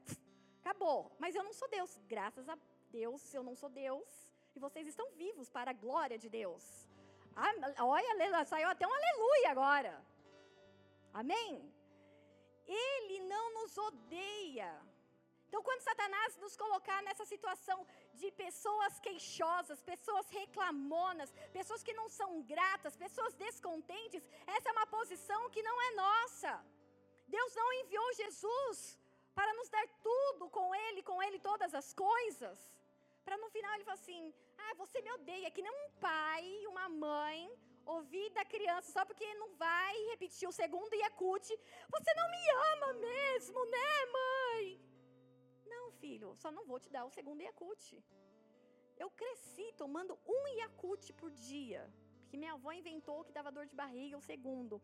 Acabou. Mas eu não sou Deus. Graças a Deus, eu não sou Deus. E vocês estão vivos para a glória de Deus. Olha, saiu até um aleluia agora. Amém? Ele não nos odeia. Então, quando Satanás nos colocar nessa situação de pessoas queixosas, pessoas reclamonas, pessoas que não são gratas, pessoas descontentes, essa é uma posição que não é nossa. Deus não enviou Jesus para nos dar tudo com Ele, com Ele todas as coisas. Para no final Ele falar assim: Ah, você me odeia, que nem um pai, uma mãe, ouvir da criança só porque não vai repetir o segundo Yakut. Você não me ama mesmo, né, mãe? Filho, só não vou te dar o segundo Yakut. Eu cresci tomando um Yakut por dia, porque minha avó inventou que dava dor de barriga o segundo.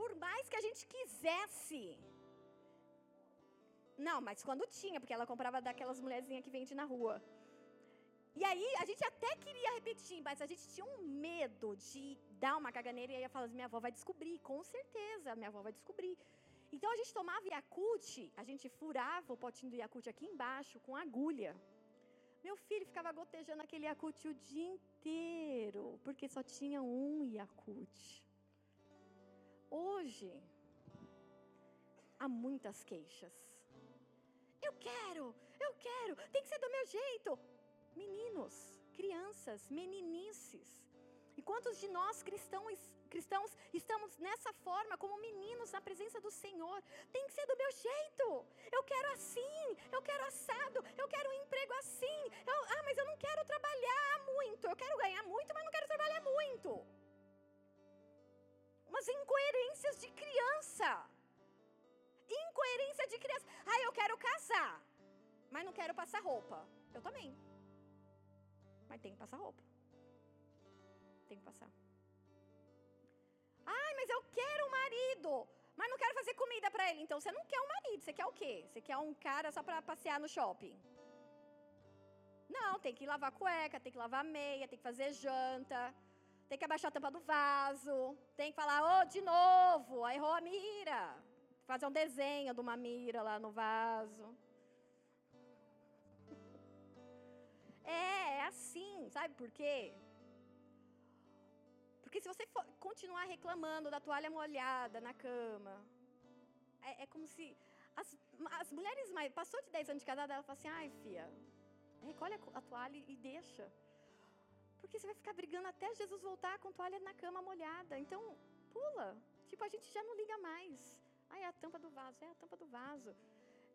Por mais que a gente quisesse. Não, mas quando tinha, porque ela comprava daquelas mulherzinhas que vende na rua. E aí a gente até queria repetir, mas a gente tinha um medo de dar uma caganeira e aí falar assim, minha avó vai descobrir, com certeza, minha avó vai descobrir. Então a gente tomava Yakult, a gente furava o potinho do Yakult aqui embaixo com agulha. Meu filho ficava gotejando aquele Yakult o dia inteiro, porque só tinha um Yakult. Hoje, há muitas queixas. Eu quero, eu quero, tem que ser do meu jeito. Meninos, crianças, meninices. E quantos de nós cristãos, cristãos estamos nessa forma, como meninos na presença do Senhor? Tem que ser do meu jeito. Eu quero assim, eu quero assado, eu quero um emprego assim. Eu, ah, mas eu não quero trabalhar muito. Eu quero ganhar muito, mas não quero trabalhar muito. Umas incoerências de criança. Incoerência de criança. Ah, eu quero casar, mas não quero passar roupa. Eu também. Mas tem que passar roupa. Tem que passar. Ai, mas eu quero um marido, mas não quero fazer comida para ele. Então você não quer um marido, você quer o quê? Você quer um cara só para passear no shopping? Não, tem que lavar cueca, tem que lavar meia, tem que fazer janta, tem que abaixar a tampa do vaso, tem que falar, ô, oh, de novo, aí errou a mira. Fazer um desenho de uma mira lá no vaso. É, é assim, sabe por quê? Porque se você continuar reclamando da toalha molhada na cama, é, é como se as, as, mulheres mais. Passou de 10 anos de casada, ela fala assim: ai, filha, recolhe a, a toalha e deixa. Porque você vai ficar brigando até Jesus voltar com toalha na cama molhada. Então, pula. Tipo, a gente já não liga mais. Ai, é a tampa do vaso, é a tampa do vaso.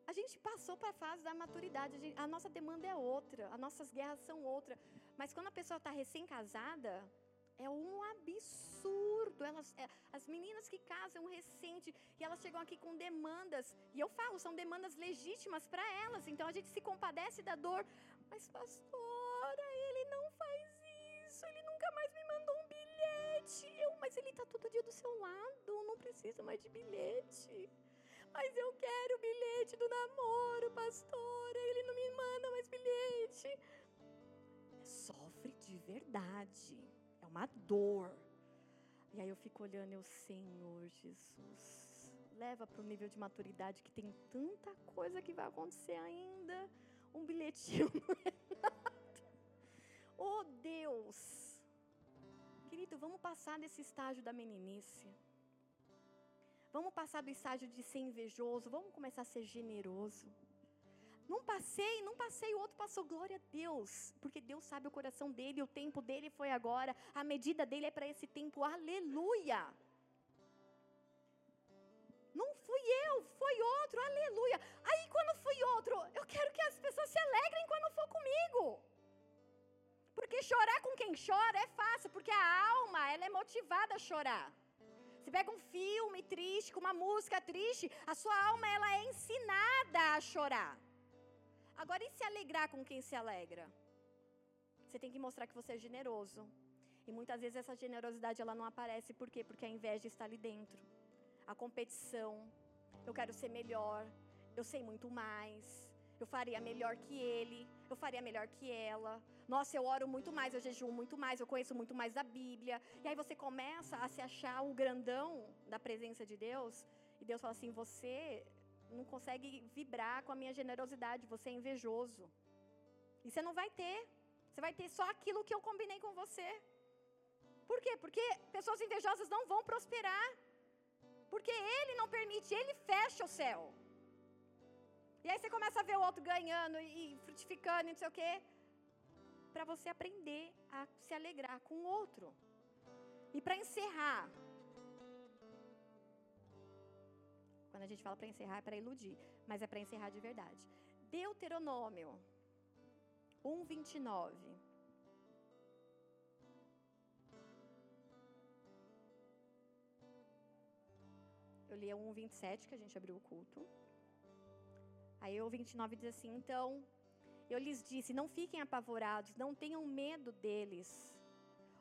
A gente passou para a fase da maturidade. A, gente, a, nossa demanda é outra, as nossas guerras são outra. Mas quando a pessoa está recém-casada, é um absurdo. Elas, é, as meninas que casam recente e elas chegam aqui com demandas. E eu falo, são demandas legítimas para elas. Então a gente se compadece da dor. Mas, pastora, ele não faz isso. Ele nunca mais me mandou um bilhete. Eu, mas ele está todo dia do seu lado. Não precisa mais de bilhete. Mas eu quero o bilhete do namoro, pastora. Ele não me manda mais bilhete. Sofre de verdade uma dor. E aí eu fico olhando, eu, Senhor Jesus, leva para o nível de maturidade que tem tanta coisa que vai acontecer ainda. Um bilhetinho não é nada. Oh Deus! Querido, vamos passar desse estágio da meninice. Vamos passar do estágio de ser invejoso, vamos começar a ser generoso. Não passei, não passei, o outro passou, glória a Deus, porque Deus sabe o coração dele, o tempo dele foi agora, a medida dele é para esse tempo, aleluia. Não fui eu, foi outro, aleluia. Aí quando fui outro, eu quero que as pessoas se alegrem quando for comigo. Porque chorar com quem chora é fácil, porque a alma, ela é motivada a chorar. Você pega um filme triste, com uma música triste, a sua alma ela é ensinada a chorar. Agora, e se alegrar com quem se alegra? Você tem que mostrar que você é generoso. E muitas vezes essa generosidade ela não aparece por quê? Porque a inveja está ali dentro. A competição. Eu quero ser melhor. Eu sei muito mais. Eu faria melhor que ele. Eu faria melhor que ela. Nossa, eu oro muito mais, eu jejuo muito mais, eu conheço muito mais da Bíblia. E aí você começa a se achar o grandão da presença de Deus. E Deus fala assim: você não consegue vibrar com a minha generosidade, você é invejoso. E você não vai ter. Você vai ter só aquilo que eu combinei com você. Por quê? Porque pessoas invejosas não vão prosperar. Porque ele não permite, ele fecha o céu. E aí você começa a ver o outro ganhando e frutificando e não sei o quê. Para você aprender a se alegrar com o outro. E para encerrar, Quando a gente fala para encerrar, é para iludir, mas é para encerrar de verdade. Deuteronômio 1, 29. Eu li o 1, 27, que a gente abriu o culto. Aí o 29 diz assim: Então, eu lhes disse: Não fiquem apavorados, não tenham medo deles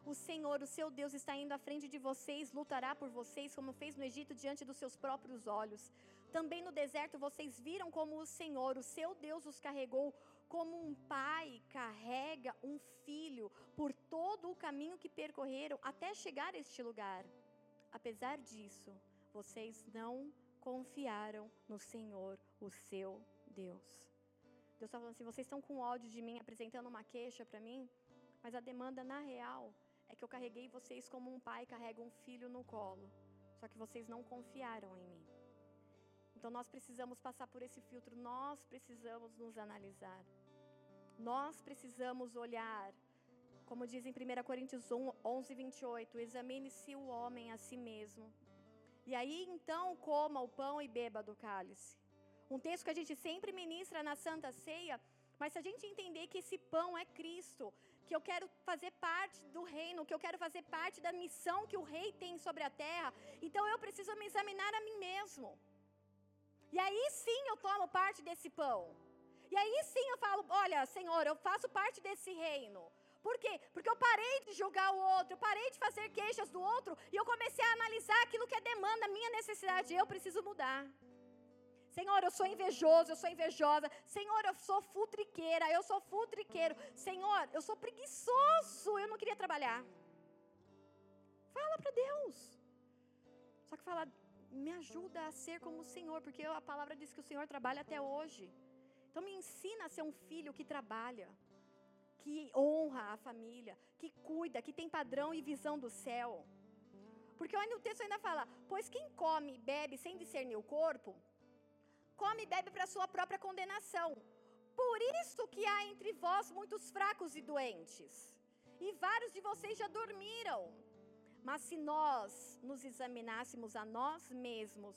o Senhor, o seu Deus, está indo à frente de vocês, lutará por vocês, como fez no Egito diante dos seus próprios olhos. Também no deserto vocês viram como o Senhor, o seu Deus, os carregou, como um pai carrega um filho por todo o caminho que percorreram até chegar a este lugar. Apesar disso, vocês não confiaram no Senhor, o seu Deus. Deus está falando assim: vocês estão com ódio de mim, apresentando uma queixa para mim, mas a demanda na real é que eu carreguei vocês como um pai carrega um filho no colo. Só que vocês não confiaram em mim. Então nós precisamos passar por esse filtro, nós precisamos nos analisar. Nós precisamos olhar, como diz em 1 Coríntios 11, 28, examine-se o homem a si mesmo. E aí então coma o pão e beba do cálice. Um texto que a gente sempre ministra na Santa Ceia, mas se a gente entender que esse pão é Cristo, que eu quero fazer parte do reino, que eu quero fazer parte da missão que o rei tem sobre a terra. Então eu preciso me examinar a mim mesmo. E aí sim eu tomo parte desse pão. E aí sim eu falo: olha, Senhor, eu faço parte desse reino. Por quê? Porque eu parei de julgar o outro, eu parei de fazer queixas do outro e eu comecei a analisar aquilo que é demanda, minha necessidade. Eu preciso mudar. Senhor, eu sou invejoso, eu sou invejosa. Senhor, eu sou futriqueira, eu sou futriqueiro. Senhor, eu sou preguiçoso, eu não queria trabalhar. Fala para Deus. Só que fala, me ajuda a ser como o Senhor, porque a palavra diz que o Senhor trabalha até hoje. Então me ensina a ser um filho que trabalha, que honra a família, que cuida, que tem padrão e visão do céu. Porque olha, o texto ainda fala: Pois quem come e bebe sem discernir o corpo, come e bebe para sua própria condenação. Por isso que há entre vós muitos fracos e doentes, e vários de vocês já dormiram. Mas se nós nos examinássemos a nós mesmos,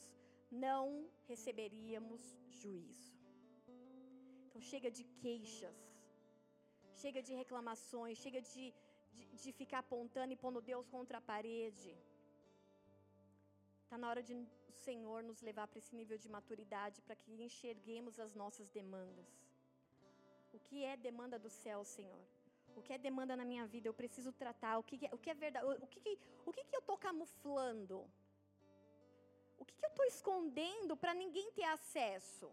não receberíamos juízo. Então chega de queixas, chega de reclamações, chega de, de, de ficar apontando e pondo Deus contra a parede. Está na hora de Senhor nos levar para esse nível de maturidade, para que enxerguemos as nossas demandas. O que é demanda do céu, Senhor? O que é demanda na minha vida? Eu preciso tratar. O que é, o que é verdade? O que, o que, que eu estou camuflando? O que, que eu estou escondendo para ninguém ter acesso?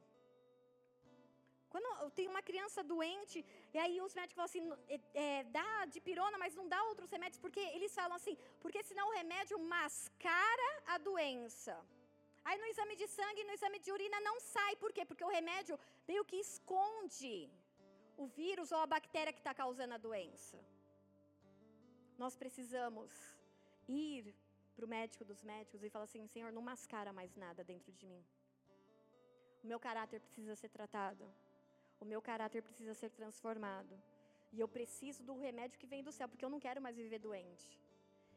Quando eu tenho uma criança doente, e aí os médicos falam assim, é, é, dá de pirona, mas não dá outros remédios, porque eles falam assim, porque senão o remédio mascara a doença. Aí no exame de sangue, no exame de urina não sai, por quê? Porque o remédio meio que esconde o vírus ou a bactéria que está causando a doença. Nós precisamos ir para o médico dos médicos e falar assim: Senhor, não mascara mais nada dentro de mim. O meu caráter precisa ser tratado. O meu caráter precisa ser transformado. E eu preciso do remédio que vem do céu, porque eu não quero mais viver doente.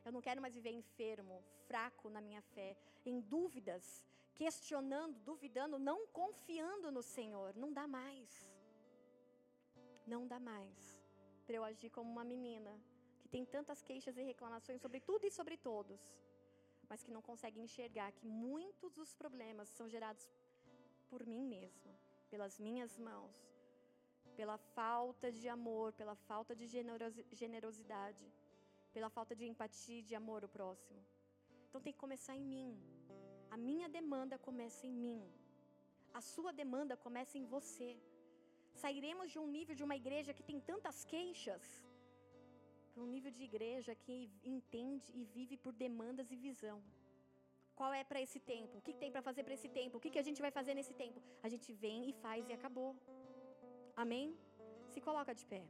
Eu não quero mais viver enfermo, fraco na minha fé, em dúvidas, questionando, duvidando, não confiando no Senhor. Não dá mais. Não dá mais para eu agir como uma menina que tem tantas queixas e reclamações sobre tudo e sobre todos, mas que não consegue enxergar que muitos dos problemas são gerados por mim mesma, pelas minhas mãos, pela falta de amor, pela falta de generosidade, pela falta de empatia e de amor ao próximo. Então tem que começar em mim. A minha demanda começa em mim. A sua demanda começa em você. Sairemos de um nível de uma igreja que tem tantas queixas para um nível de igreja que entende e vive por demandas e visão. Qual é para esse tempo? O que tem para fazer para esse tempo? O que, que a gente vai fazer nesse tempo? A gente vem e faz e acabou. Amém? Se coloca de pé.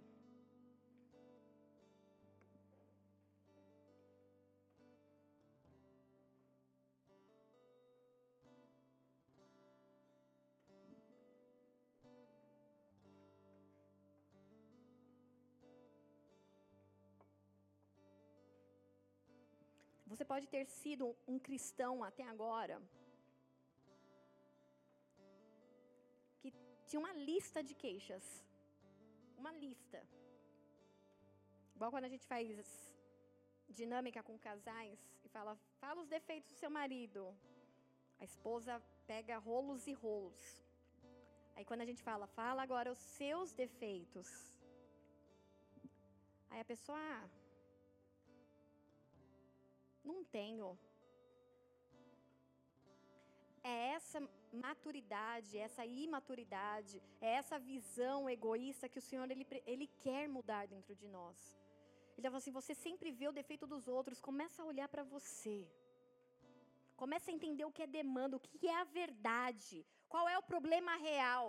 Pode ter sido um cristão até agora tinha uma lista de queixas. Uma lista. Igual quando a gente faz dinâmica com casais e fala, fala os defeitos do seu marido. A esposa pega rolos e rolos. Aí quando a gente fala, fala agora os seus defeitos. Aí a pessoa, ah, não tenho. É essa maturidade, essa imaturidade, é essa visão egoísta que o Senhor ele, ele quer mudar dentro de nós. Ele fala assim: você sempre vê o defeito dos outros, começa a olhar para você. Começa a entender o que é demanda, o que é a verdade, qual é o problema real.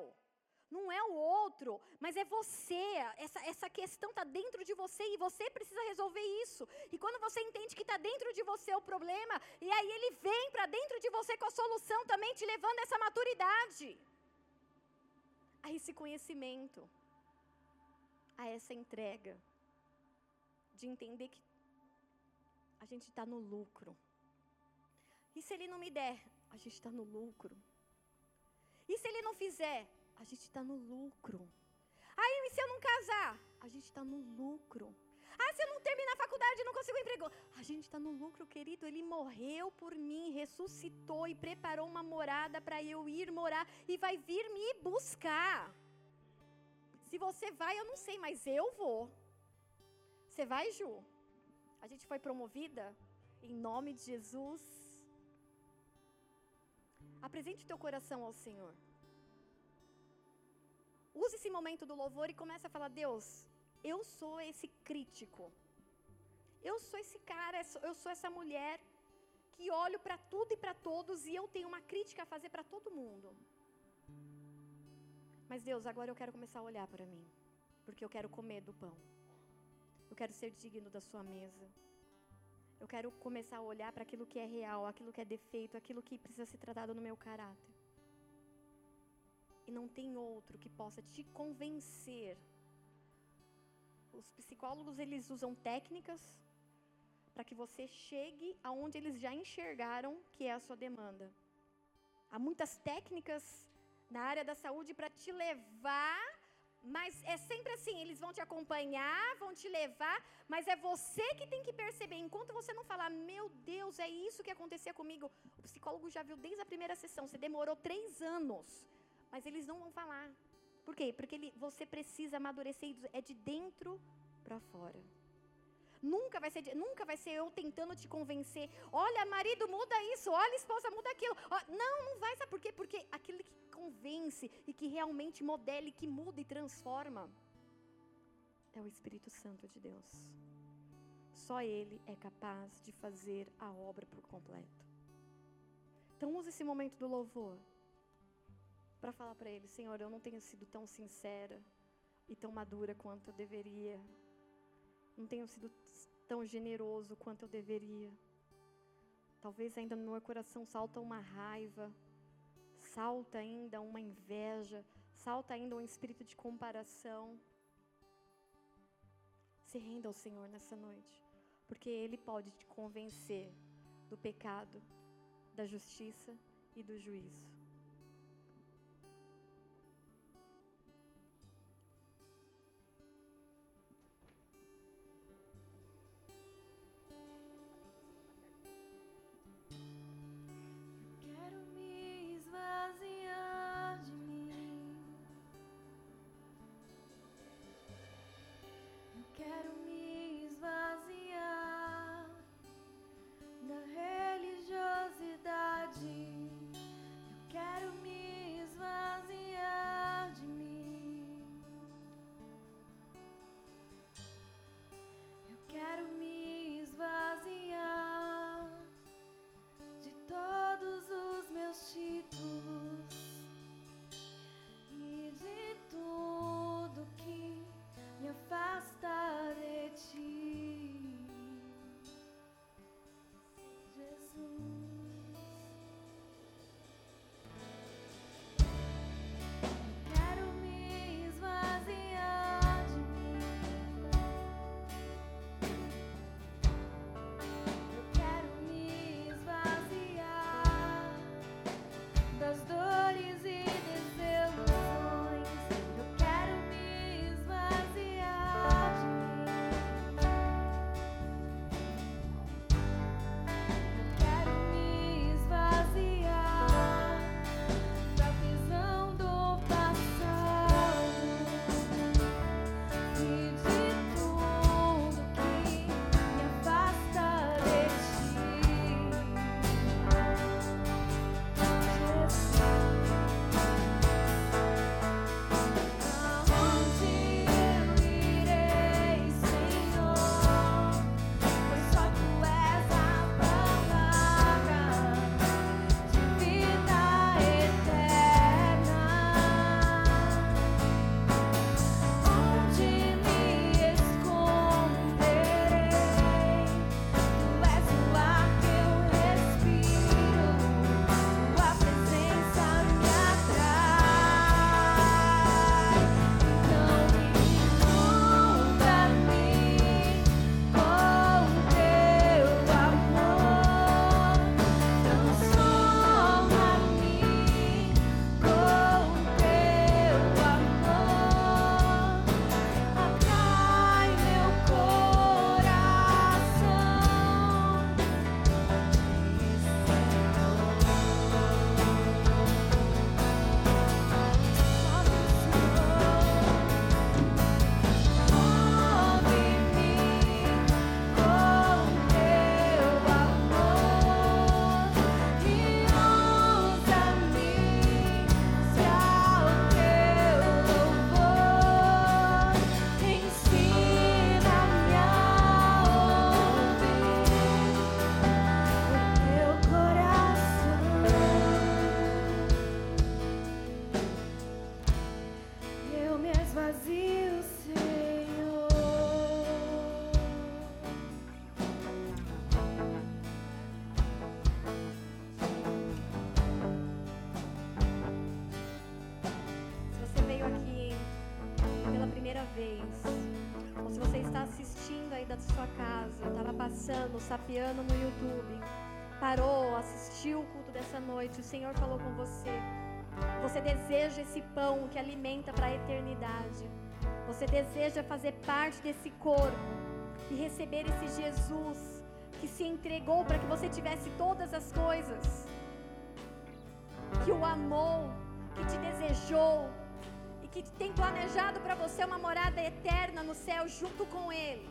Não é o outro, mas é você. Essa, essa questão está dentro de você e você precisa resolver isso. E quando você entende que está dentro de você o problema, e aí ele vem para dentro de você com a solução também, te levando a essa maturidade, a esse conhecimento, a essa entrega, de entender que a gente está no lucro. E se ele não me der, a gente está no lucro. E se ele não fizer, a gente está no lucro. Aí, se eu não casar? A gente está no lucro. Ah, se eu não terminar a faculdade, não consigo emprego. A gente está no lucro, querido. Ele morreu por mim, ressuscitou e preparou uma morada para eu ir morar e vai vir me buscar. Se você vai, eu não sei, mas eu vou. Você vai, Ju? A gente foi promovida em nome de Jesus. Apresente o teu coração ao Senhor. Use esse momento do louvor e comece a falar: Deus, eu sou esse crítico. Eu sou esse cara, eu sou essa mulher que olho para tudo e para todos e eu tenho uma crítica a fazer para todo mundo. Mas Deus, agora eu quero começar a olhar para mim. porque eu quero comer do pão. Eu quero ser digno da sua mesa. Eu quero começar a olhar para aquilo que é real, aquilo que é defeito, aquilo que precisa ser tratado no meu caráter. E não tem outro que possa te convencer. Os psicólogos eles usam técnicas para que você chegue aonde eles já enxergaram que é a sua demanda. Há muitas técnicas na área da saúde para te levar mas é sempre assim, eles vão te acompanhar, vão te levar, mas é você que tem que perceber. Enquanto você não falar, meu Deus, é isso que acontecia comigo. O psicólogo já viu desde a primeira sessão, você demorou três anos, mas eles não vão falar. Por quê? Porque ele, você precisa amadurecer, é de dentro para fora. Nunca vai ser, nunca vai ser eu tentando te convencer. Olha, marido, muda isso. Olha, esposa, muda aquilo. Não, não vai. Sabe por quê? Porque aquele que convence e que realmente modele, que muda e transforma, é o Espírito Santo de Deus. Só Ele é capaz de fazer a obra por completo. Então use esse momento do louvor para falar para Ele, Senhor, eu não tenho sido tão sincera e tão madura quanto eu deveria. Não tenho sido tão generoso quanto eu deveria. Talvez ainda no meu coração salta uma raiva, salta ainda uma inveja, salta ainda um espírito de comparação. Se renda ao Senhor nessa noite, porque Ele pode te convencer do pecado, da justiça e do juízo. Sapeando no YouTube, parou, assistiu o culto dessa noite, o Senhor falou com você. Você deseja esse pão que alimenta para a eternidade. Você deseja fazer parte desse corpo e receber esse Jesus que se entregou para que você tivesse todas as coisas, que o amou, que te desejou e que tem planejado para você uma morada eterna no céu junto com Ele.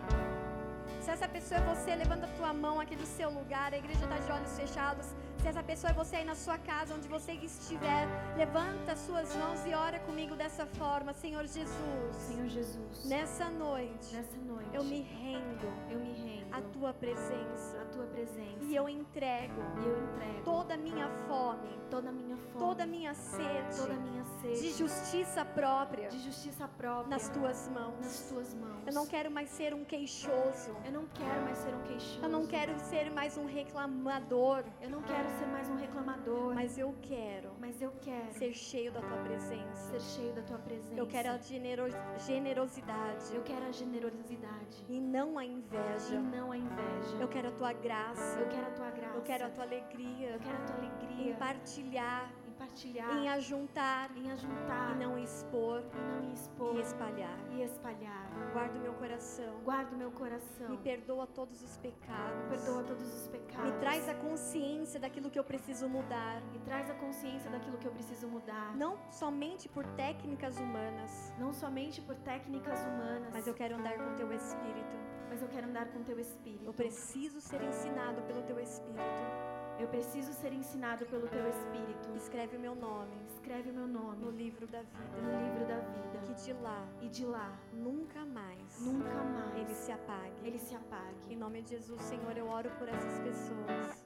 Se essa pessoa é você, levanta a tua mão aqui do seu lugar. A igreja está de olhos fechados. Se essa pessoa é você aí na sua casa, onde você estiver, levanta suas mãos e ora comigo dessa forma, Senhor Jesus. Senhor Jesus. Nessa noite. Nessa noite. Eu me rendo. Eu me rendo. A tua presença. A tua presença. E eu entrego. E eu entrego. Toda a minha fome. Toda a minha fome. Toda a minha sede. Toda a minha sede. De justiça própria. De justiça própria. Nas tuas mãos. Nas tuas mãos. Eu não quero mais ser um queixoso. Eu não quero mais ser um queixoso. Eu não quero ser mais um reclamador. Eu não quero ser mais um reclamador. Mas eu quero. Mas eu quero ser cheio da tua presença. Ser cheio da tua presença. Eu quero a genero generosidade. Eu quero a generosidade. E não a inveja. E não a inveja. Eu quero a tua graça. Eu quero a tua graça. Eu quero a tua alegria. Eu quero a tua alegria. Em partilhar partilhar, em ajuntar, em ajuntar, e não expor, e não expor, e espalhar, e espalhar. Guarda o meu coração, guarda o meu coração. Me perdoa todos os pecados, me perdoa todos os pecados. Me traz a consciência daquilo que eu preciso mudar, me traz a consciência daquilo que eu preciso mudar. Não somente por técnicas humanas, não somente por técnicas humanas, mas eu quero andar com teu espírito. Mas eu quero andar com teu espírito. Eu preciso ser ensinado pelo teu espírito. Eu preciso ser ensinado pelo teu Espírito. Escreve o meu nome. Escreve o meu nome no livro da vida. No livro da vida. Que de lá e de lá nunca mais. Nunca mais. Ele se apague. Ele se apague. Em nome de Jesus, Senhor, eu oro por essas pessoas.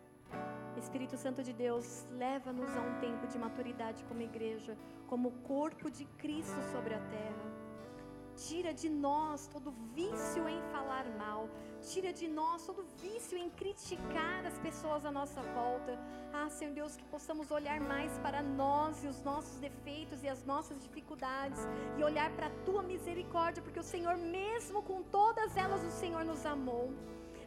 Espírito Santo de Deus, leva-nos a um tempo de maturidade como igreja, como corpo de Cristo sobre a terra. Tira de nós todo vício em falar mal. Tira de nós todo vício em criticar as pessoas à nossa volta. Ah, Senhor Deus, que possamos olhar mais para nós e os nossos defeitos e as nossas dificuldades e olhar para a tua misericórdia, porque o Senhor, mesmo com todas elas, o Senhor nos amou.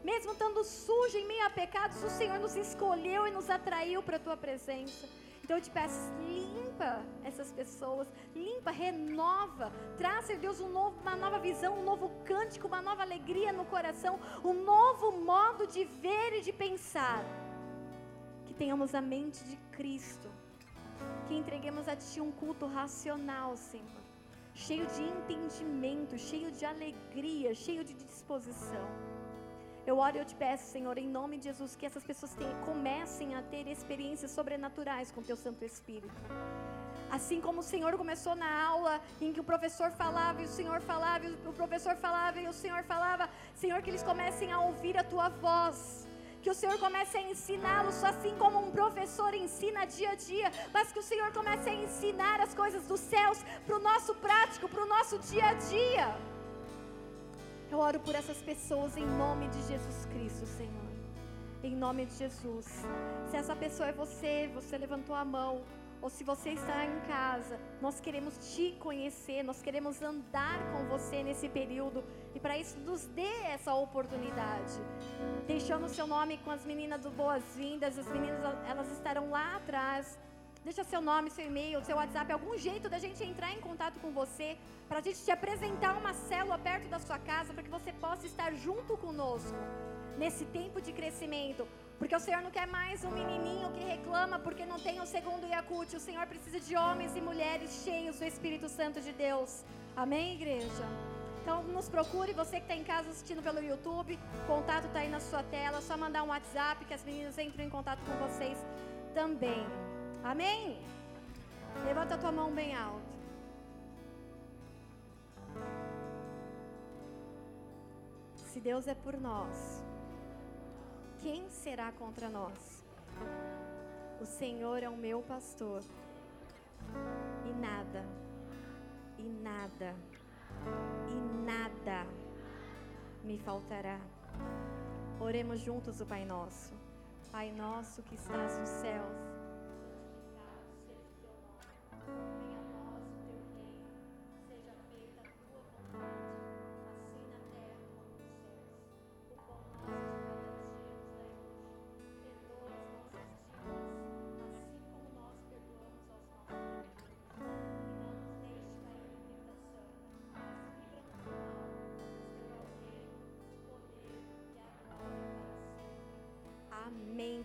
Mesmo estando sujo em meio a pecados, o Senhor nos escolheu e nos atraiu para a tua presença. Então eu te peço, limpa essas pessoas, limpa, renova, traz, Senhor Deus, um novo, uma nova visão, um novo cântico, uma nova alegria no coração, um novo modo de ver e de pensar. Que tenhamos a mente de Cristo, que entreguemos a Ti um culto racional, Senhor, cheio de entendimento, cheio de alegria, cheio de disposição. Eu oro e eu te peço, Senhor, em nome de Jesus, que essas pessoas tenham, comecem a ter experiências sobrenaturais com o Teu Santo Espírito. Assim como o Senhor começou na aula em que o professor falava e o Senhor falava, e o professor falava e o Senhor falava, Senhor, que eles comecem a ouvir a tua voz. Que o Senhor comece a ensiná-los, assim como um professor ensina dia a dia, mas que o Senhor comece a ensinar as coisas dos céus para o nosso prático, para o nosso dia a dia. Eu oro por essas pessoas em nome de Jesus Cristo, Senhor. Em nome de Jesus. Se essa pessoa é você, você levantou a mão, ou se você está em casa, nós queremos te conhecer, nós queremos andar com você nesse período e para isso nos dê essa oportunidade. Deixando o seu nome com as meninas do Boas-Vindas, as meninas elas estarão lá atrás. Deixa seu nome, seu e-mail, seu WhatsApp, algum jeito da gente entrar em contato com você para a gente te apresentar uma célula perto da sua casa, para que você possa estar junto conosco nesse tempo de crescimento. Porque o Senhor não quer mais um menininho que reclama porque não tem o segundo Yakut. O Senhor precisa de homens e mulheres cheios do Espírito Santo de Deus. Amém, igreja? Então nos procure, você que está em casa assistindo pelo YouTube, o contato está aí na sua tela, é só mandar um WhatsApp que as meninas entram em contato com vocês também. Amém? Levanta a tua mão bem alto. Se Deus é por nós, quem será contra nós? O Senhor é o meu pastor, e nada, e nada, e nada me faltará. Oremos juntos o Pai Nosso. Pai nosso que estás nos céus Amen.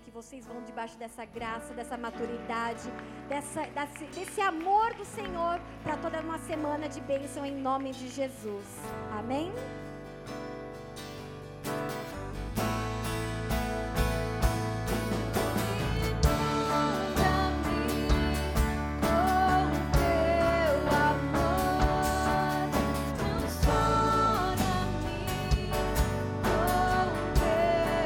Que vocês vão debaixo dessa graça, dessa maturidade, dessa, desse, desse amor do Senhor para toda uma semana de bênção em nome de Jesus. Amém?